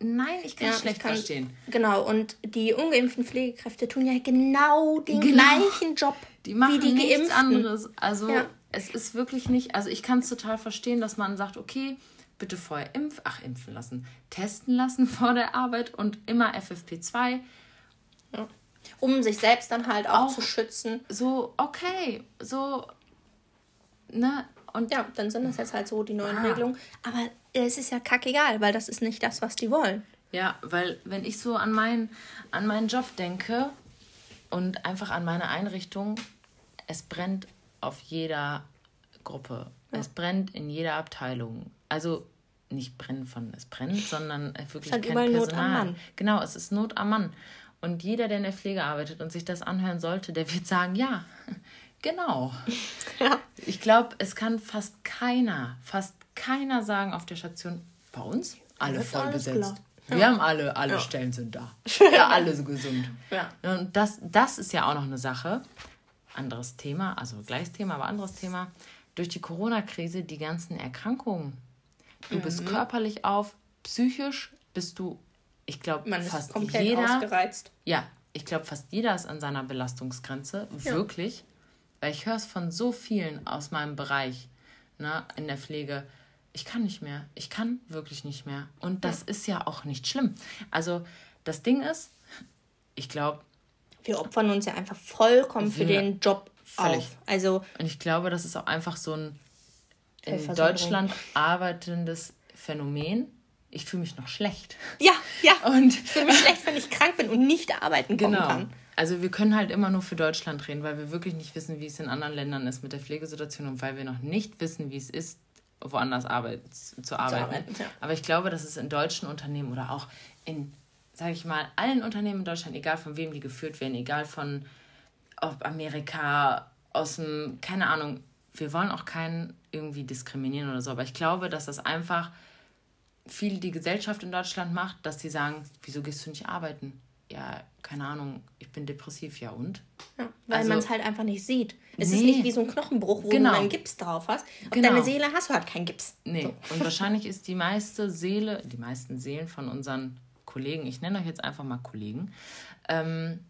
Nein, ich kann es ja, schlecht kann, verstehen.
Genau, und die ungeimpften Pflegekräfte tun ja genau den genau. gleichen Job die machen wie die
nichts Geimpften. anderes. Also ja. es ist wirklich nicht. Also ich kann es total verstehen, dass man sagt, okay, bitte vorher impfen, ach impfen lassen, testen lassen [LAUGHS] vor der Arbeit und immer FFP2.
Ja um sich selbst dann halt auch, auch zu schützen.
So, okay, so, ne?
Und ja, dann sind das jetzt halt so die neuen ah. Regelungen. Aber es ist ja kackegal, weil das ist nicht das, was die wollen.
Ja, weil wenn ich so an, mein, an meinen Job denke und einfach an meine Einrichtung, es brennt auf jeder Gruppe. Ja. Es brennt in jeder Abteilung. Also nicht brennen von es brennt, sondern wirklich es kein Personal. Not am Mann. Genau, es ist Not am Mann. Und jeder, der in der Pflege arbeitet und sich das anhören sollte, der wird sagen, ja, [LAUGHS] genau. [LAUGHS] Ja. Ich glaube, es kann fast keiner, fast keiner sagen auf der Station, bei uns alle voll besetzt. Wir haben alle, alle ja. Stellen sind da. [LAUGHS] Ja, alle so gesund. Ja. Und das, das ist ja auch noch eine Sache. Anderes Thema, also gleiches Thema, aber anderes Thema. Durch die Corona-Krise die ganzen Erkrankungen. Du mhm. bist körperlich auf, psychisch bist du ich glaube, fast jeder. Ausgereizt. Ja, ich glaube, fast jeder ist an seiner Belastungsgrenze. Ja. Wirklich. Weil ich höre es von so vielen aus meinem Bereich ne, in der Pflege. Ich kann nicht mehr. Ich kann wirklich nicht mehr. Und das ja. ist ja auch nicht schlimm. Also, das Ding ist, ich glaube.
Wir opfern uns ja einfach vollkommen für den Job völlig. auf. Also,
Und ich glaube, das ist auch einfach so ein in Deutschland arbeitendes Phänomen ich fühle mich noch schlecht.
Ja, ja. Und ich fühle mich schlecht, wenn ich krank bin und nicht arbeiten genau. kann.
Also wir können halt immer nur für Deutschland reden, weil wir wirklich nicht wissen, wie es in anderen Ländern ist mit der Pflegesituation und weil wir noch nicht wissen, wie es ist, woanders arbeit, zu arbeiten. Zu arbeiten ja. Aber ich glaube, dass es in deutschen Unternehmen oder auch in sage ich mal, allen Unternehmen in Deutschland, egal von wem die geführt werden, egal von ob Amerika, aus dem, keine Ahnung, wir wollen auch keinen irgendwie diskriminieren oder so, aber ich glaube, dass das einfach viel die Gesellschaft in Deutschland macht, dass sie sagen, wieso gehst du nicht arbeiten? Ja, keine Ahnung, ich bin depressiv, ja und?
Ja, weil also, man es halt einfach nicht sieht. Es nee. ist nicht wie so ein Knochenbruch, wo genau. du einen Gips drauf hast. Auf genau. deine Seele hast du halt keinen Gips.
Nee, so. und [LAUGHS] wahrscheinlich ist die meiste Seele, die meisten Seelen von unseren Kollegen, ich nenne euch jetzt einfach mal Kollegen, ähm,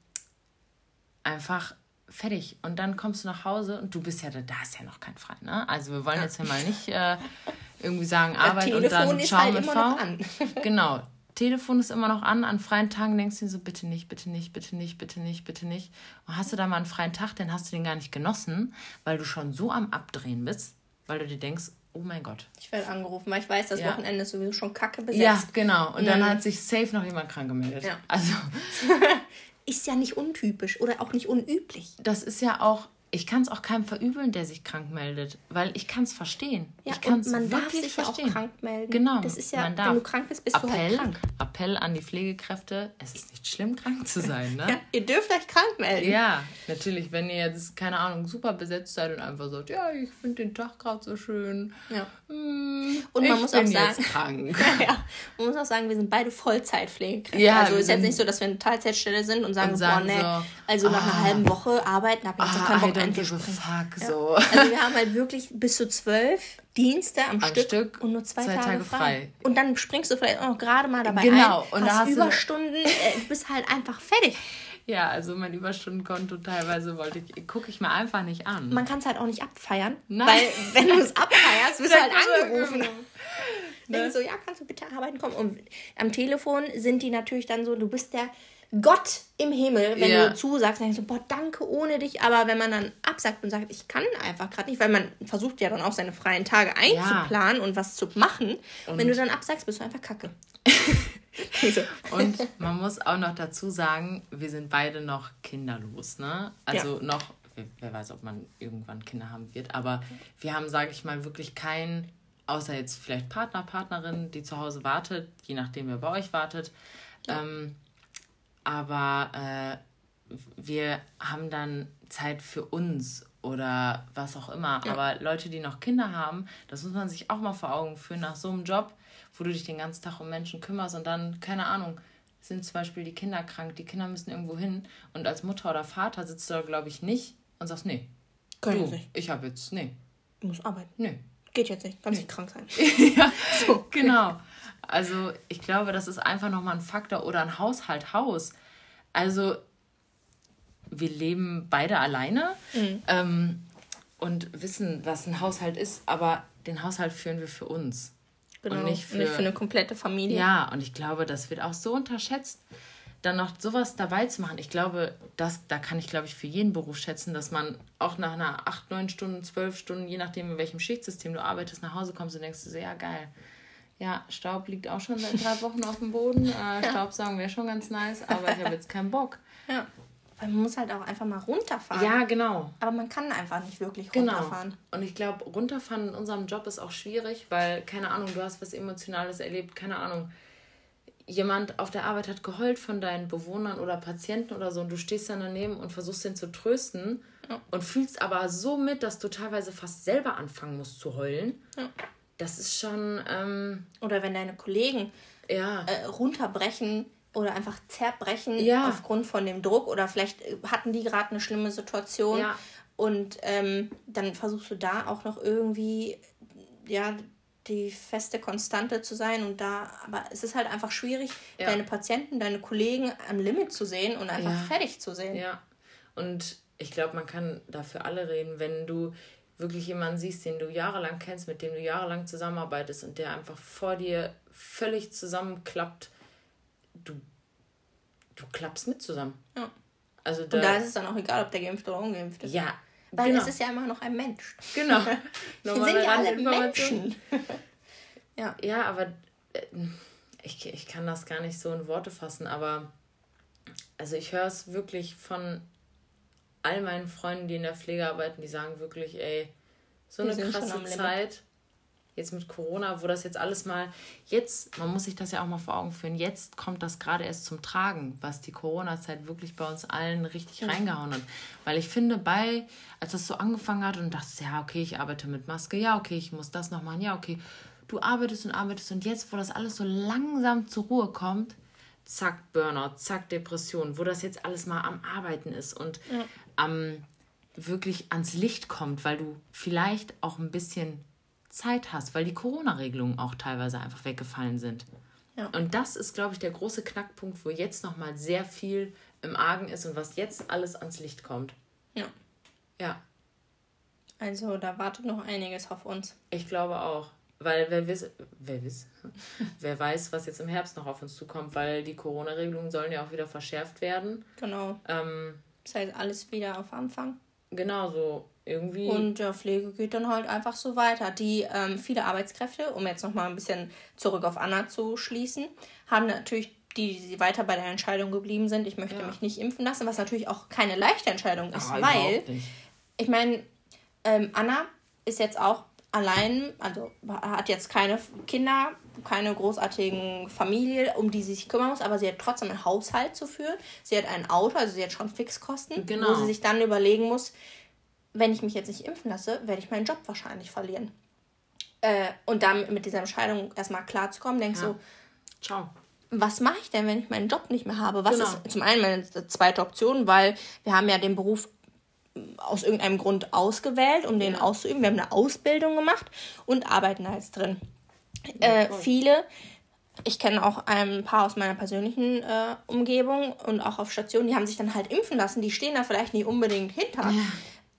einfach fertig. Und dann kommst du nach Hause und du bist ja, da da ist ja noch kein Frei, ne? Also wir wollen jetzt ja mal nicht äh, [LAUGHS] irgendwie sagen Arbeit und dann Schaum halt mit V. [LAUGHS] Genau. Telefon ist immer noch an. An freien Tagen denkst du dir so, bitte nicht, bitte nicht, bitte nicht, bitte nicht, bitte nicht. Und hast du da mal einen freien Tag, dann hast du den gar nicht genossen, weil du schon so am Abdrehen bist, weil du dir denkst, oh mein Gott.
Ich werde angerufen, weil ich weiß, das ja. Wochenende ist sowieso schon kacke besetzt.
Ja, genau. Und dann mhm. hat sich safe noch jemand krank gemeldet. Ja. Also. [LAUGHS]
ist ja nicht untypisch oder auch nicht unüblich.
Das ist ja auch ich kann es auch keinem verübeln, der sich krank meldet, weil ich kann es verstehen. Ja, ich kann es man darf sich verstehen. ja auch krank melden. Genau. Das ist ja, man darf. wenn du krank bist, bist Appell, du halt krank. Appell an die Pflegekräfte, es ist nicht schlimm, krank zu sein, ne? [LAUGHS]
ja, ihr dürft euch krank melden.
Ja, natürlich, wenn ihr jetzt, keine Ahnung, super besetzt seid und einfach sagt, ja, ich finde den Tag gerade so schön. Ja. Hm, und man muss auch sagen, krank. [LAUGHS]
ja, man muss auch sagen, wir sind beide Vollzeitpflegekräfte. Ja, also ist jetzt nicht so, dass wir eine Teilzeitstelle sind und sagen, und sagen boah, nee, so, also nach ah, einer halben Woche arbeiten habe ich ah, so keinen Bock don't give fuck, so. Also wir [LAUGHS] haben halt wirklich bis zu zwölf Dienste am, Stück, Stück, und nur zwei, zwei Tage, Tage frei. frei. Und dann springst du vielleicht auch noch gerade mal dabei genau. ein, und hast, hast Überstunden, du äh, bist halt einfach fertig.
Ja, also mein Überstundenkonto teilweise wollte ich, gucke ich mir einfach nicht an.
Man kann es halt auch nicht abfeiern, Nein. weil wenn du es [LAUGHS] abfeierst, wirst du halt angerufen. Ne? Denkst so, ja, kannst du bitte arbeiten kommen? Und am Telefon sind die natürlich dann so, du bist der Gott im Himmel, wenn ja. du zusagst, dann denkst du, boah, danke ohne dich. Aber wenn man dann absagt und sagt, ich kann einfach gerade nicht, weil man versucht ja dann auch seine freien Tage einzuplanen ja. und was zu machen. Und wenn du dann absagst, bist du einfach kacke. [LAUGHS]
und [LAUGHS] man muss auch noch dazu sagen, wir sind beide noch kinderlos, ne? Also ja. noch, wer weiß, ob man irgendwann Kinder haben wird, aber wir haben, sage ich mal, wirklich keinen, außer jetzt vielleicht Partner, Partnerin, die zu Hause wartet, je nachdem, wer bei euch wartet. Ähm, aber äh, wir haben dann Zeit für uns oder was auch immer. Ja. Aber Leute, die noch Kinder haben, das muss man sich auch mal vor Augen führen nach so einem Job, wo du dich den ganzen Tag um Menschen kümmerst und dann, keine Ahnung, sind zum Beispiel die Kinder krank, die Kinder müssen irgendwo hin und als Mutter oder Vater sitzt du da, glaube ich, nicht und sagst, nee, Kann du, nicht. ich habe jetzt, nee.
Du musst arbeiten. Nee. Geht jetzt nicht, kannst nee. nicht krank sein. [LAUGHS]
ja, so. genau. Also ich glaube, das ist einfach nochmal ein Faktor oder ein Haushalt, Haus. Also wir leben beide alleine mhm. ähm, und wissen, was ein Haushalt ist, aber den Haushalt führen wir für uns. Genau, und nicht für, nicht für eine komplette Familie. Ja, und ich glaube, das wird auch so unterschätzt, dann noch sowas dabei zu machen. Ich glaube, das, da kann ich, glaube ich, für jeden Beruf schätzen, dass man auch nach einer 8, 9 Stunden, 12 Stunden, je nachdem, in welchem Schichtsystem du arbeitest, nach Hause kommst und denkst so, ja, geil ja, Staub liegt auch schon seit drei Wochen auf dem Boden. Äh, [LAUGHS] ja. Staubsaugen wäre schon ganz nice, aber ich habe jetzt keinen Bock. [LAUGHS]
Ja. Weil man muss halt auch einfach mal runterfahren.
Ja, genau.
Aber man kann einfach nicht wirklich genau. runterfahren.
Genau. Und ich glaube, runterfahren in unserem Job ist auch schwierig, weil, keine Ahnung, du hast was Emotionales erlebt, keine Ahnung. Jemand auf der Arbeit hat geheult von deinen Bewohnern oder Patienten oder so und du stehst dann daneben und versuchst den zu trösten ja. und fühlst aber so mit, dass du teilweise fast selber anfangen musst zu heulen. Ja das ist schon. Ähm,
oder wenn deine Kollegen ja. äh, runterbrechen oder einfach zerbrechen ja. aufgrund von dem Druck oder vielleicht äh, hatten die gerade eine schlimme Situation ja. und ähm, dann versuchst du da auch noch irgendwie ja die feste Konstante zu sein und da aber es ist halt einfach schwierig deine Patienten deine Kollegen am Limit zu sehen und einfach fertig zu sehen
ja und ich glaube man kann dafür alle reden wenn du wirklich jemanden siehst, den du jahrelang kennst, mit dem du jahrelang zusammenarbeitest und der einfach vor dir völlig zusammenklappt, du, du klappst mit zusammen. Ja.
Also da, und da ist es dann auch egal, ob der geimpft oder ungeimpft ist. Ja. Weil genau. es ist ja immer noch ein Mensch. Genau. [LAUGHS] Wir sind ja
alle Menschen. [LAUGHS] ja. ja, aber äh, ich, ich kann das gar nicht so in Worte fassen, aber also ich höre es wirklich von all meinen Freunden, die in der Pflege arbeiten, die sagen wirklich, ey, so die eine krasse Zeit. jetzt mit Corona, wo das jetzt alles mal, jetzt, man muss sich das ja auch mal vor Augen führen, jetzt kommt das gerade erst zum Tragen, was die Corona-Zeit wirklich bei uns allen richtig mhm. reingehauen hat. Weil ich finde, bei, als das so angefangen hat und dachte, ja, okay, ich arbeite mit Maske, ja, okay, ich muss das noch machen, ja, okay, du arbeitest und arbeitest und jetzt, wo das alles so langsam zur Ruhe kommt, zack, Burnout, zack, Depression, wo das jetzt alles mal am Arbeiten ist und ja. Am wirklich ans Licht kommt, weil du vielleicht auch ein bisschen Zeit hast, weil die Corona-Regelungen auch teilweise einfach weggefallen sind. Ja. Und das ist, glaube ich, der große Knackpunkt, wo jetzt nochmal sehr viel im Argen ist und was jetzt alles ans Licht kommt. Ja.
Ja. Also da wartet noch einiges auf uns.
Ich glaube auch. Weil wer weiß, wer weiß, [LAUGHS] wer weiß, was jetzt im Herbst noch auf uns zukommt, weil die Corona-Regelungen sollen ja auch wieder verschärft werden.
Genau. Ähm, das heißt, alles wieder auf Anfang.
Genau, so irgendwie.
Und der Pflege geht dann halt einfach so weiter. Die ähm, viele Arbeitskräfte, um jetzt nochmal ein bisschen zurück auf Anna zu schließen, haben natürlich die, die weiter bei der Entscheidung geblieben sind, ich möchte ja. mich nicht impfen lassen, was natürlich auch keine leichte Entscheidung ist, Ach, weil ich meine, ähm, Anna ist jetzt auch allein, also hat jetzt keine Kinder, keine großartigen Familie, um die sie sich kümmern muss, aber sie hat trotzdem einen Haushalt zu führen. Sie hat ein Auto, also sie hat schon Fixkosten, genau. wo sie sich dann überlegen muss, wenn ich mich jetzt nicht impfen lasse, werde ich meinen Job wahrscheinlich verlieren. Äh, und dann mit dieser Entscheidung erstmal klarzukommen, denkst ja. du, ciao. Was mache ich denn, wenn ich meinen Job nicht mehr habe? Was genau. ist zum einen meine zweite Option, weil wir haben ja den Beruf aus irgendeinem Grund ausgewählt, um den auszuüben. Wir haben eine Ausbildung gemacht und arbeiten da jetzt drin. Äh, viele, ich kenne auch ein paar aus meiner persönlichen äh, Umgebung und auch auf Stationen, die haben sich dann halt impfen lassen. Die stehen da vielleicht nicht unbedingt hinter. Ja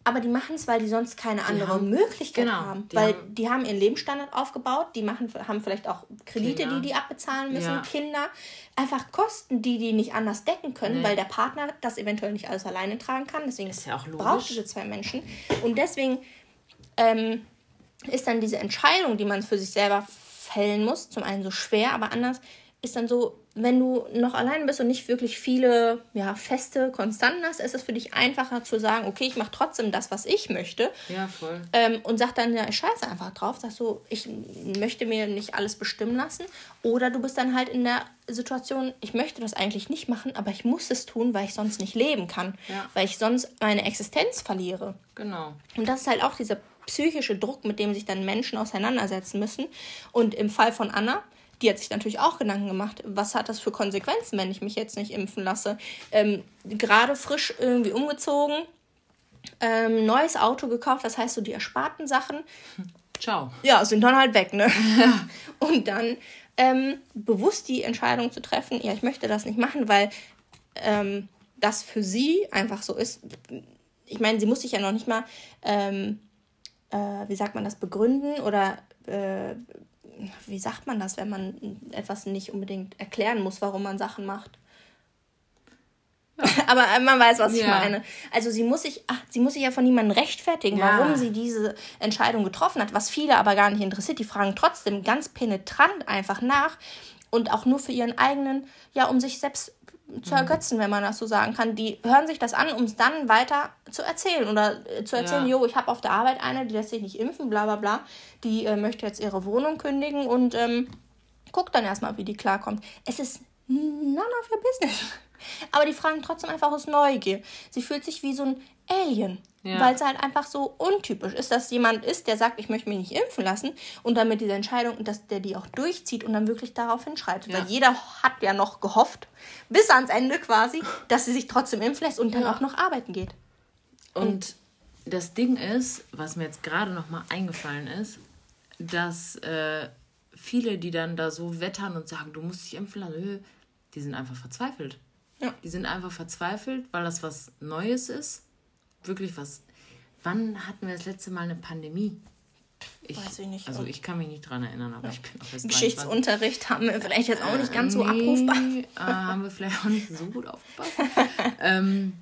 aber die machen es, weil die sonst keine andere haben, Möglichkeit genau, haben. Die weil haben, die haben ihren Lebensstandard aufgebaut, die machen, haben vielleicht auch Kredite, Kinder. die die abbezahlen müssen, ja. Kinder. Einfach Kosten, die die nicht anders decken können, nee. weil der Partner das eventuell nicht alles alleine tragen kann. Deswegen ist ja auch braucht diese zwei Menschen. Und deswegen ähm, ist dann diese Entscheidung, die man für sich selber fällen muss, zum einen so schwer, aber anders ist dann so, wenn du noch allein bist und nicht wirklich viele ja, feste Konstanten hast, ist es für dich einfacher zu sagen, okay, ich mache trotzdem das, was ich möchte. Ja, voll. Ähm, und sag dann, ja, scheiße einfach drauf. Sagst du, ich möchte mir nicht alles bestimmen lassen. Oder du bist dann halt in der Situation, ich möchte das eigentlich nicht machen, aber ich muss es tun, weil ich sonst nicht leben kann. Ja. Weil ich sonst meine Existenz verliere. Genau. Und das ist halt auch dieser psychische Druck, mit dem sich dann Menschen auseinandersetzen müssen. Und im Fall von Anna, die hat sich natürlich auch Gedanken gemacht, was hat das für Konsequenzen, wenn ich mich jetzt nicht impfen lasse. Ähm, Gerade frisch irgendwie umgezogen, ähm, neues Auto gekauft, das heißt so die ersparten Sachen. Ciao. Ja, sind dann halt weg, ne? [LAUGHS] Und dann ähm, bewusst die Entscheidung zu treffen, ja, ich möchte das nicht machen, weil ähm, das für sie einfach so ist. Ich meine, sie muss sich ja noch nicht mal, ähm, äh, wie sagt man das, begründen oder äh, wie sagt man das, wenn man etwas nicht unbedingt erklären muss, warum man Sachen macht? Ja. [LAUGHS] Aber man weiß, was ja. ich meine. Also sie muss sich, ach, sie muss sich ja von niemandem rechtfertigen, ja. warum sie diese Entscheidung getroffen hat, was viele aber gar nicht interessiert. Die fragen trotzdem ganz penetrant einfach nach und auch nur für ihren eigenen, ja, um sich selbst zu ergötzen, wenn man das so sagen kann. Die hören sich das an, um es dann weiter zu erzählen oder äh, zu erzählen, ja. jo, ich habe auf der Arbeit eine, die lässt sich nicht impfen, bla bla bla, die äh, möchte jetzt ihre Wohnung kündigen und ähm, guckt dann erstmal, wie die klarkommt. Es ist none of your business. Aber die fragen trotzdem einfach aus Neugier. Sie fühlt sich wie so ein Alien. Ja. Weil es halt einfach so untypisch ist, dass jemand ist, der sagt, ich möchte mich nicht impfen lassen und dann mit dieser Entscheidung, dass der die auch durchzieht und dann wirklich darauf hinschreitet. Ja. Weil jeder hat ja noch gehofft, bis ans Ende quasi, dass sie sich trotzdem impfen lässt und dann ja. auch noch arbeiten geht.
Und, und das Ding ist, was mir jetzt gerade noch mal eingefallen ist, dass äh, viele, die dann da so wettern und sagen, du musst dich impfen lassen, die sind einfach verzweifelt. Ja. Die sind einfach verzweifelt, weil das was Neues ist. Wirklich was. Wann hatten wir das letzte Mal eine Pandemie? Ich, Weiß ich nicht. Also ich kann mich nicht dran erinnern, aber ja. ich bin
auch jetzt Geschichtsunterricht haben wir vielleicht jetzt auch nicht ganz so nee, abrufbar.
Äh, haben wir vielleicht auch nicht so gut aufgepasst. [LAUGHS] ähm,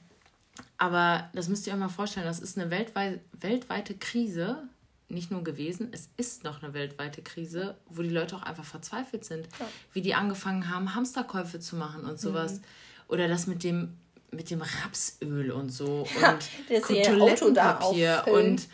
aber das müsst ihr euch mal vorstellen, das ist eine weltweit, weltweite Krise, nicht nur gewesen, es ist noch eine weltweite Krise, wo die Leute auch einfach verzweifelt sind. Ja. Wie die angefangen haben, Hamsterkäufe zu machen und sowas. Mhm. Oder das mit dem, mit dem Rapsöl und so. Und ja, Toilettenpapier und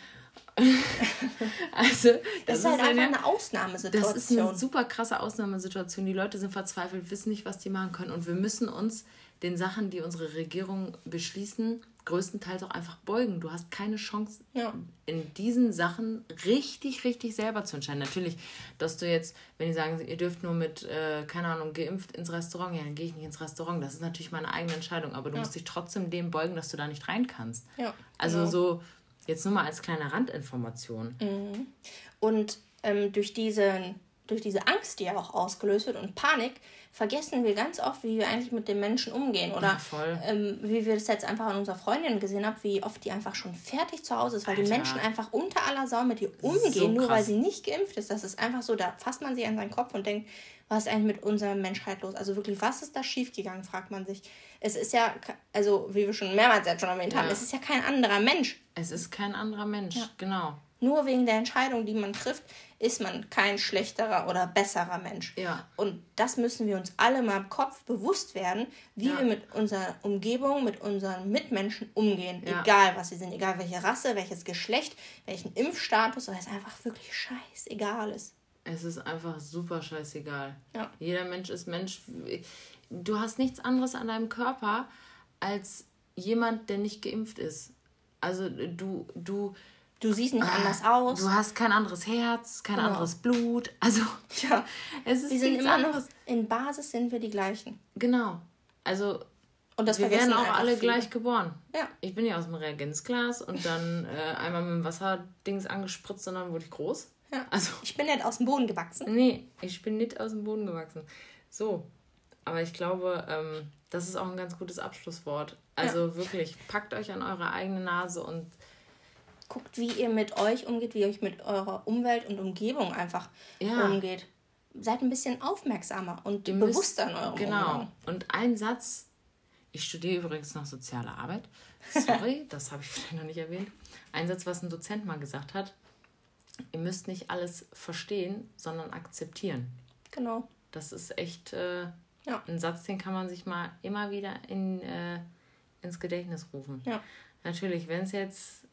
[LAUGHS] also, das,
das ist halt einfach eine, eine Ausnahmesituation.
Das ist eine super krasse Ausnahmesituation. Die Leute sind verzweifelt, wissen nicht, was die machen können. Und wir müssen uns den Sachen, die unsere Regierung beschließen, größtenteils auch einfach beugen. Du hast keine Chance, ja. in diesen Sachen richtig, richtig selber zu entscheiden. Natürlich, dass du jetzt, wenn die sagen, ihr dürft nur mit, äh, keine Ahnung, geimpft ins Restaurant, ja, dann gehe ich nicht ins Restaurant. Das ist natürlich meine eigene Entscheidung, aber du ja. musst dich trotzdem dem beugen, dass du da nicht rein kannst. Ja, also genau. so, jetzt nur mal als kleine Randinformation.
Mhm. Und ähm, durch, diesen, durch diese Angst, die ja auch ausgelöst wird und Panik, vergessen wir ganz oft, wie wir eigentlich mit den Menschen umgehen. Oder ja, ähm, wie wir das jetzt einfach an unserer Freundin gesehen haben, wie oft die einfach schon fertig zu Hause ist, weil Alter. die Menschen einfach unter aller Sau mit ihr umgehen, so nur weil sie nicht geimpft ist. Das ist einfach so, da fasst man sich an seinen Kopf und denkt, was ist eigentlich mit unserer Menschheit los? Also wirklich, was ist da schiefgegangen, fragt man sich. Es ist ja, also wie wir schon mehrmals jetzt schon erwähnt ja. haben, es ist ja kein anderer Mensch.
Es ist kein anderer Mensch, ja. genau.
Nur wegen der Entscheidung, die man trifft, ist man kein schlechterer oder besserer Mensch. Ja. Und das müssen wir uns alle mal im Kopf bewusst werden, wie ja. wir mit unserer Umgebung, mit unseren Mitmenschen umgehen. Ja. Egal, was sie sind, egal welche Rasse, welches Geschlecht, welchen Impfstatus, weil es einfach wirklich scheißegal ist.
Es ist einfach super scheißegal. Ja. Jeder Mensch ist Mensch. Du hast nichts anderes an deinem Körper als jemand, der nicht geimpft ist. Also du, du,
Du siehst nicht ah, anders aus.
Du hast kein anderes Herz, kein genau. anderes Blut. Also, [LAUGHS] ja,
es ist wir sind immer anderes. noch, in Basis sind wir die gleichen.
Genau. Also, und das wir werden auch alle viele. gleich geboren. Ja. Ich bin ja aus dem Reagenzglas und dann [LAUGHS] äh, einmal mit dem Wasserdings angespritzt und dann wurde ich groß.
Ja. Also, ich bin nicht aus dem Boden gewachsen.
Nee, ich bin nicht aus dem Boden gewachsen. So. Aber ich glaube, ähm, das ist auch ein ganz gutes Abschlusswort. Also ja. wirklich, packt euch an eure eigene Nase und
guckt, wie ihr mit euch umgeht, wie ihr euch mit eurer Umwelt und Umgebung einfach ja. umgeht. Seid ein bisschen aufmerksamer und ihr bewusster in eurem
Genau. Umgang. Und ein Satz, ich studiere übrigens noch soziale Arbeit. Sorry, [LAUGHS] das habe ich vielleicht noch nicht erwähnt. Ein Satz, was ein Dozent mal gesagt hat. Ihr müsst nicht alles verstehen, sondern akzeptieren. Genau. Das ist echt äh, ja. ein Satz, den kann man sich mal immer wieder in, äh, ins Gedächtnis rufen. Ja. Natürlich, wenn es jetzt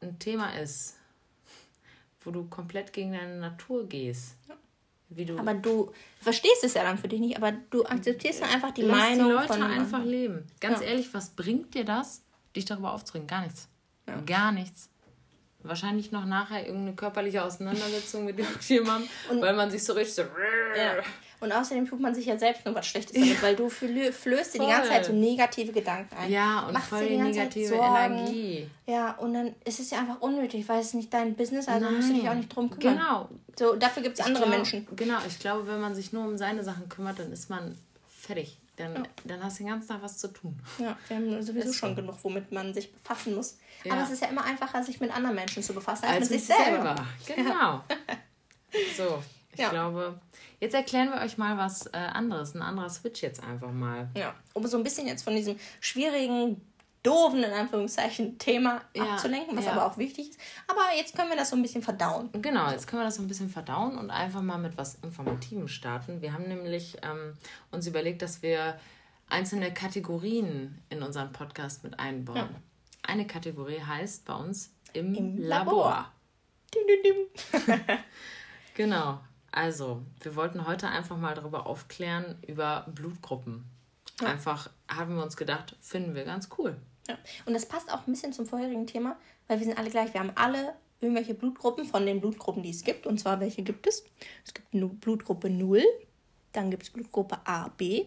ein Thema ist, wo du komplett gegen deine Natur gehst. Ja.
Wie du aber du verstehst es ja dann für dich nicht, aber du akzeptierst dann einfach die Lass Meinung die
Leute von einfach leben. Ganz ja. ehrlich, was bringt dir das, dich darüber aufzuregen? Gar nichts. Ja. Gar nichts. Wahrscheinlich noch nachher irgendeine körperliche Auseinandersetzung mit [LAUGHS] irgendjemandem, weil man sich so richtig so.
Ja. Und außerdem tut man sich ja selbst nur was Schlechtes damit, weil du flößt dir die ganze Zeit so negative Gedanken ein. Ja, und voll die, die negative Energie. Ja, und dann ist es ja einfach unnötig, weil es ist nicht dein Business, also Nein. musst du dich auch nicht drum kümmern. Genau. So, dafür gibt es andere
glaub,
Menschen.
Genau, ich glaube, wenn man sich nur um seine Sachen kümmert, dann ist man fertig. Dann, ja. dann hast du den ganzen Tag was zu tun.
Ja, wir haben sowieso schon genug, womit man sich befassen muss. Ja. Aber es ist ja immer einfacher, sich mit anderen Menschen zu befassen, als, als mit sich selber. selber. Genau. [LAUGHS]
so, ich ja. glaube, jetzt erklären wir euch mal was äh, anderes, ein anderer Switch jetzt einfach mal.
Ja, um so ein bisschen jetzt von diesem schwierigen, doofen, in Anführungszeichen, Thema ja, abzulenken, was ja. aber auch wichtig ist. Aber jetzt können wir das so ein bisschen verdauen.
Genau, jetzt können wir das so ein bisschen verdauen und einfach mal mit was Informativem starten. Wir haben nämlich ähm, uns überlegt, dass wir einzelne Kategorien in unseren Podcast mit einbauen. Ja. Eine Kategorie heißt bei uns im, Im Labor. Labor. Dim, dim, dim. genau. Also, wir wollten heute einfach mal darüber aufklären, über Blutgruppen. Ja. Einfach haben wir uns gedacht, finden wir ganz cool.
Ja. Und das passt auch ein bisschen zum vorherigen Thema, weil wir sind alle gleich. Wir haben alle irgendwelche Blutgruppen von den Blutgruppen, die es gibt. Und zwar, welche gibt es? Es gibt eine Blutgruppe 0, dann gibt es Blutgruppe A, B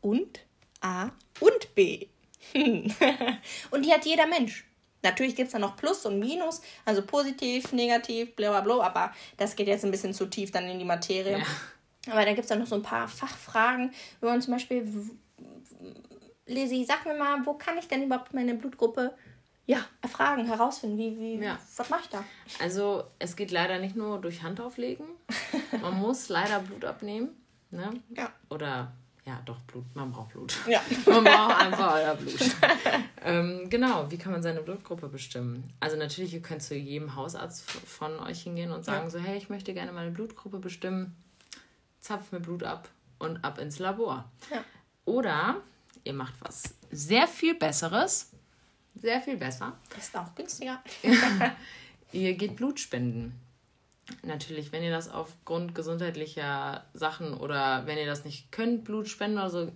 und A und B. [LAUGHS] und die hat jeder Mensch. Natürlich gibt es da noch Plus und Minus, also positiv, negativ, bla bla bla, aber das geht jetzt ein bisschen zu tief dann in die Materie. Ja. Aber da gibt es dann noch so ein paar Fachfragen, wenn man zum Beispiel, Lisi, sag mir mal, wo kann ich denn überhaupt meine Blutgruppe ja, erfragen, herausfinden, wie, wie, ja. was mache ich da?
Also es geht leider nicht nur durch Handauflegen. [LAUGHS] Man muss leider Blut abnehmen. Ne? Ja. Oder ja, doch, Blut. Man braucht Blut. [LAUGHS] Ja. man braucht einfach euer Blut. ähm, genau, wie kann man seine Blutgruppe bestimmen? Also natürlich, ihr könnt zu jedem Hausarzt von euch hingehen und sagen ja. so, hey, ich möchte gerne meine Blutgruppe bestimmen. Zapf mir Blut ab und ab ins Labor. Ja. Oder ihr macht was sehr viel Besseres. Sehr viel besser.
Ist auch günstiger. [LAUGHS]
ihr geht Blut spenden. Natürlich, wenn ihr das aufgrund gesundheitlicher Sachen oder wenn ihr das nicht könnt, Blut spenden oder so,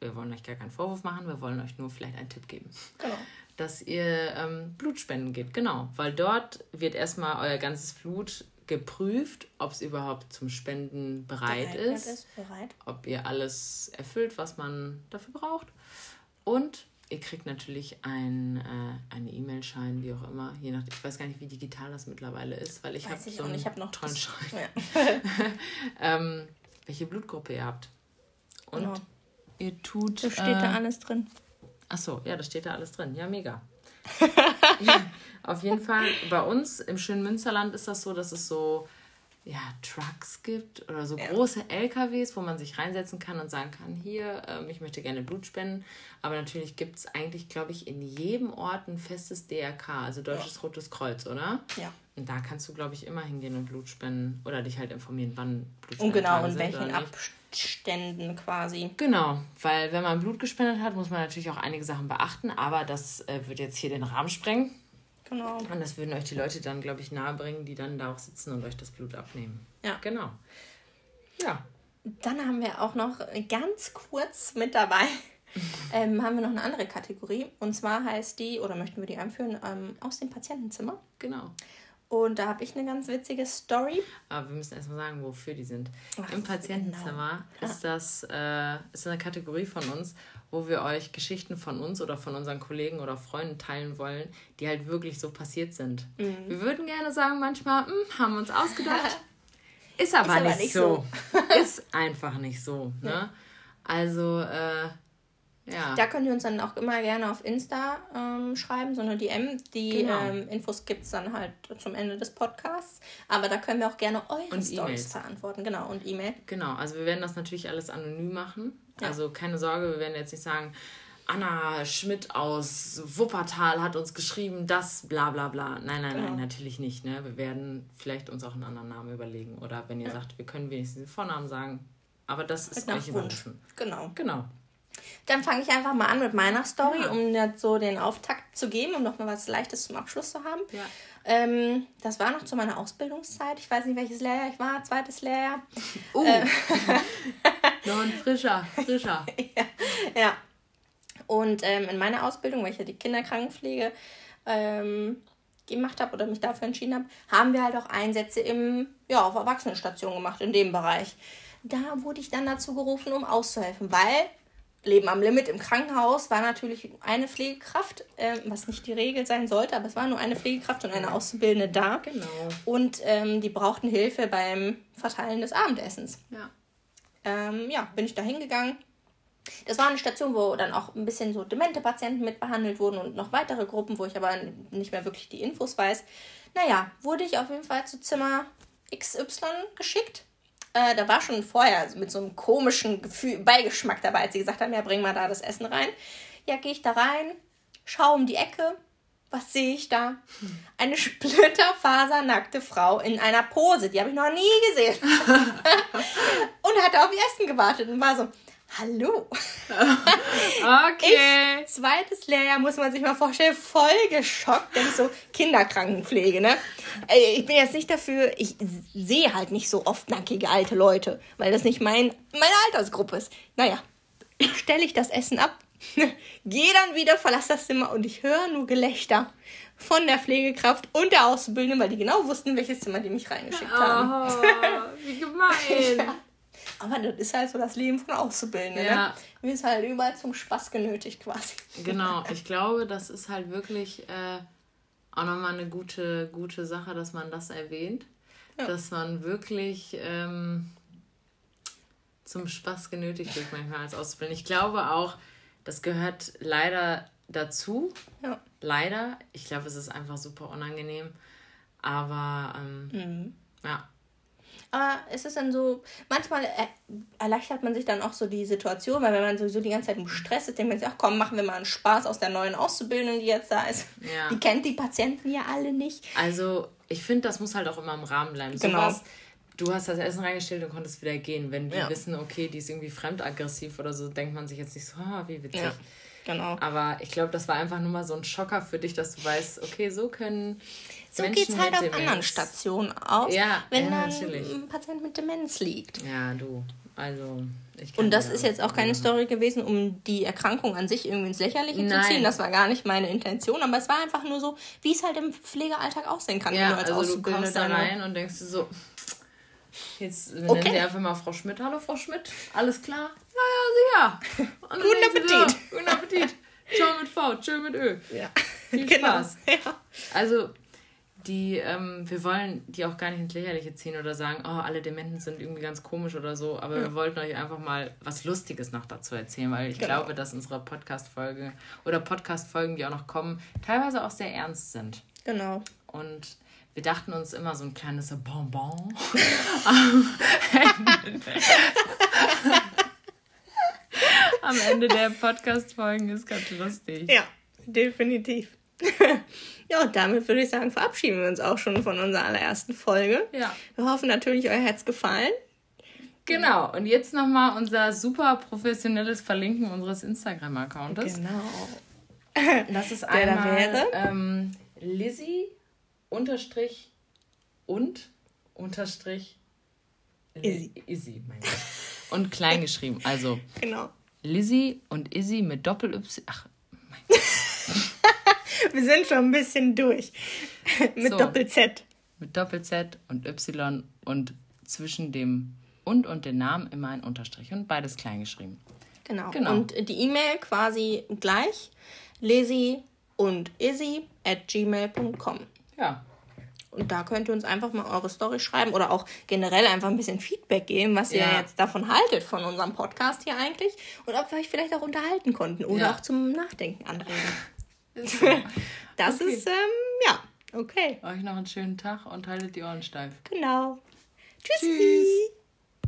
wir wollen euch gar keinen Vorwurf machen, wir wollen euch nur vielleicht einen Tipp geben. Genau. Dass ihr ähm, Blut spenden geht, genau. Weil dort wird erstmal euer ganzes Blut geprüft, ob es überhaupt zum Spenden bereit, bereit ist, ist bereit. ob ihr alles erfüllt, was man dafür braucht. Und ihr kriegt natürlich ein, äh, eine E-Mail-Schein, wie auch immer, je nach, ich weiß gar nicht, wie digital das mittlerweile ist, weil ich habe so einen ich hab noch tollen Schein. Ja. [LAUGHS] ähm, welche Blutgruppe ihr habt. Und genau. ihr tut.
Da steht äh, da alles drin.
Ach so, ja, da steht da alles drin. Ja, mega. [LAUGHS] Auf jeden Fall, bei uns im schönen Münsterland ist das so, dass es so ja, Trucks gibt oder so ja. große LKWs, wo man sich reinsetzen kann und sagen kann, hier, ähm, ich möchte gerne Blut spenden. Aber natürlich gibt es eigentlich, glaube ich, in jedem Ort ein festes DRK, also Deutsches ja. Rotes Kreuz, oder? Ja. Und da kannst du, glaube ich, immer hingehen und Blut spenden oder dich halt informieren, wann Blut Und genau, in welchen
Abständen quasi.
Genau, weil wenn man Blut gespendet hat, muss man natürlich auch einige Sachen beachten, aber das äh, wird jetzt hier den Rahmen sprengen. Genau. Und das würden euch die Leute dann, glaube ich, nahebringen, die dann da auch sitzen und euch das Blut abnehmen. Ja. Genau.
Ja. Dann haben wir auch noch ganz kurz mit dabei, [LAUGHS] ähm, haben wir noch eine andere Kategorie. Und zwar heißt die, oder möchten wir die einführen, ähm, aus dem Patientenzimmer. Genau. Und da habe ich eine ganz witzige Story.
Aber wir müssen erstmal sagen, wofür die sind. Ach, Im Patientenzimmer genau. ist das äh, ist eine Kategorie von uns, wo wir euch Geschichten von uns oder von unseren Kollegen oder Freunden teilen wollen, die halt wirklich so passiert sind. Mhm. Wir würden gerne sagen, manchmal, hm, haben wir uns ausgedacht. [LAUGHS] Ist aber, ist aber nicht, nicht, so. so. [LAUGHS] ist einfach nicht so. Ne? Ja. Also, äh, ja.
Da könnt ihr uns dann auch immer gerne auf Insta ähm, schreiben, so eine DM. Die genau. ähm, Infos gibt es dann halt zum Ende des Podcasts. Aber da können wir auch gerne eure Stories verantworten. Genau, und E-Mail.
Genau, also wir werden das natürlich alles anonym machen. Ja. Also keine Sorge, wir werden jetzt nicht sagen, Anna Schmidt aus Wuppertal hat uns geschrieben, das bla bla bla. Nein, nein, genau. nein, natürlich nicht. Ne? Wir werden vielleicht uns auch einen anderen Namen überlegen. Oder wenn ihr ja. sagt, wir können wenigstens den Vornamen sagen. Aber das ist euch überlassen.
Genau. Genau. Dann fange ich einfach mal an mit meiner Story, ja. um jetzt so den Auftakt zu geben, um nochmal was Leichtes zum Abschluss zu haben. Ja. Ähm, das war noch zu meiner Ausbildungszeit. Ich weiß nicht, welches Lehrjahr ich war, zweites Lehrjahr. [LAUGHS] Uh. Äh, [LAUGHS] noch ein frischer, frischer. [LAUGHS] ja. ja. Und ähm, in meiner Ausbildung, weil ich ja die Kinderkrankenpflege ähm, gemacht habe oder mich dafür entschieden habe, haben wir halt auch Einsätze im, ja, auf Erwachsenenstation gemacht, in dem Bereich. Da wurde ich dann dazu gerufen, um auszuhelfen, weil Leben am Limit im Krankenhaus war natürlich eine Pflegekraft, äh, was nicht die Regel sein sollte, aber es war nur eine Pflegekraft und eine Auszubildende da. Genau. Und ähm, die brauchten Hilfe beim Verteilen des Abendessens. Ja. Ähm, ja, bin ich da hingegangen. Das war eine Station, wo dann auch ein bisschen so demente Patienten mit behandelt wurden und noch weitere Gruppen, wo ich aber nicht mehr wirklich die Infos weiß. Naja, wurde ich auf jeden Fall zu Zimmer XY geschickt äh, da war schon vorher mit so einem komischen Gefühl, Beigeschmack dabei, als sie gesagt haben, ja, bring mal da das Essen rein. Ja, gehe ich da rein, schaue um die Ecke. Was sehe ich da? Eine splitterfasernackte Frau in einer Pose, die habe ich noch nie gesehen. [LAUGHS] und hatte auf ihr Essen gewartet und war so, Hallo. [LAUGHS] Okay. Ich, zweites Lehrjahr muss man sich mal vorstellen, voll geschockt, denn ich so Kinderkrankenpflege, ne? Ich bin jetzt nicht dafür, ich sehe halt nicht so oft nackige alte Leute, weil das nicht mein, meine Altersgruppe ist. Naja, stelle ich das Essen ab, [LAUGHS] gehe dann wieder, verlasse das Zimmer und ich höre nur Gelächter von der Pflegekraft und der Auszubildenden, weil die genau wussten, welches Zimmer die mich reingeschickt haben. Oh, wie gemein. [LAUGHS] ja. Aber das ist halt so das Leben von Auszubildenden. Ne? Ja. Ne? Wir sind halt überall zum Spaß genötigt quasi.
Genau, [LAUGHS] ich glaube, das ist halt wirklich äh, auch nochmal eine gute, gute Sache, dass man das erwähnt. Ja. Dass man wirklich ähm, zum Spaß genötigt wird manchmal als Auszubildender. Ich glaube auch, das gehört leider dazu. Ja. Leider. Ich glaube, es ist einfach super unangenehm. Aber ähm, mhm. ja,
aber es ist dann so, manchmal erleichtert man sich dann auch so die Situation, weil wenn man sowieso die ganze Zeit im Stress ist, denkt man sich, ach komm, machen wir mal einen Spaß aus der neuen Auszubildenden, die jetzt da ist. Ja. Die kennt die Patienten ja alle nicht.
Also ich finde, das muss halt auch immer im Rahmen bleiben. Genau. So du hast das Essen reingestellt und konntest wieder gehen. Wenn wir ja. wissen, okay, die ist irgendwie fremdaggressiv oder so, denkt man sich jetzt nicht so, oh, wie witzig. Ja.
Genau.
Aber ich glaube, das war einfach nur mal so ein Schocker für dich, dass du weißt, okay, so können.
So geht es halt auf
Demenz-
anderen Stationen aus,
Ja,
wenn
ja,
dann
natürlich.
ein Patient mit Demenz liegt.
Ja, du. Also,
Und das
dir
ist jetzt auch keine
ja.
Story gewesen, um die Erkrankung an sich irgendwie ins Lächerliche
Nein.
zu ziehen. Das war gar nicht meine Intention, aber es war einfach nur so, wie es halt im Pflegealltag aussehen kann, wenn
Ja,
du als
also du kommst da rein und denkst so, jetzt nennen
Okay.
sie einfach mal Frau Schmidt. Hallo Frau Schmidt, alles klar? Ja, ja, sicher. [LAUGHS]
Guten Appetit.
So, guten Appetit. Ciao mit V, tschö mit Ö.
Ja.
Viel [LAUGHS]
Genau.
Spaß.
Ja.
Also, die, ähm, wir wollen die auch gar nicht ins Lächerliche ziehen oder sagen, oh, alle Dementen sind irgendwie ganz komisch oder so, aber wir wollten euch einfach mal was Lustiges noch dazu erzählen, weil ich
Genau.
glaube, dass unsere Podcast-Folge oder Podcast-Folgen, die auch noch kommen, teilweise auch sehr ernst sind.
Genau.
Und wir dachten uns immer so ein kleines Bonbon [LAUGHS] am Ende der Podcast-Folgen ist ganz lustig.
Ja, definitiv. Ja, und damit würde ich sagen, verabschieden wir uns auch schon von unserer allerersten Folge.
Ja.
Wir hoffen natürlich, euch hat's gefallen.
Genau, und jetzt nochmal unser super professionelles Verlinken unseres Instagram-Accounts.
Genau.
Das ist
Der
einmal
da wäre?
Ähm, Lizzie unterstrich und unterstrich
Izzy.
Izzy, mein Gott. Und klein geschrieben. Also [LAUGHS]
Genau.
Lizzie und Izzy mit Doppel-Y. Ach, [LAUGHS] [LAUGHS]
Wir sind schon ein bisschen durch. [LAUGHS] Mit
So.
Doppel-Z.
mit Doppel-Z und Y und zwischen dem und und den Namen immer ein Unterstrich und beides klein geschrieben.
Genau.
Genau.
Und die E-Mail quasi gleich. Lizzie und Izzy at gmail.com.
Ja.
Und da könnt ihr uns einfach mal eure Story schreiben oder auch generell einfach ein bisschen Feedback geben, was ihr
Ja.
jetzt davon haltet, von unserem Podcast hier eigentlich. Und ob wir euch vielleicht auch unterhalten konnten oder
Ja.
auch zum Nachdenken anregen.
Ist so. [LAUGHS]
Das
Okay.
ist, ähm, ja, okay.
Euch noch einen schönen Tag und haltet die Ohren steif.
Genau. Tschüssi.
Tschüss.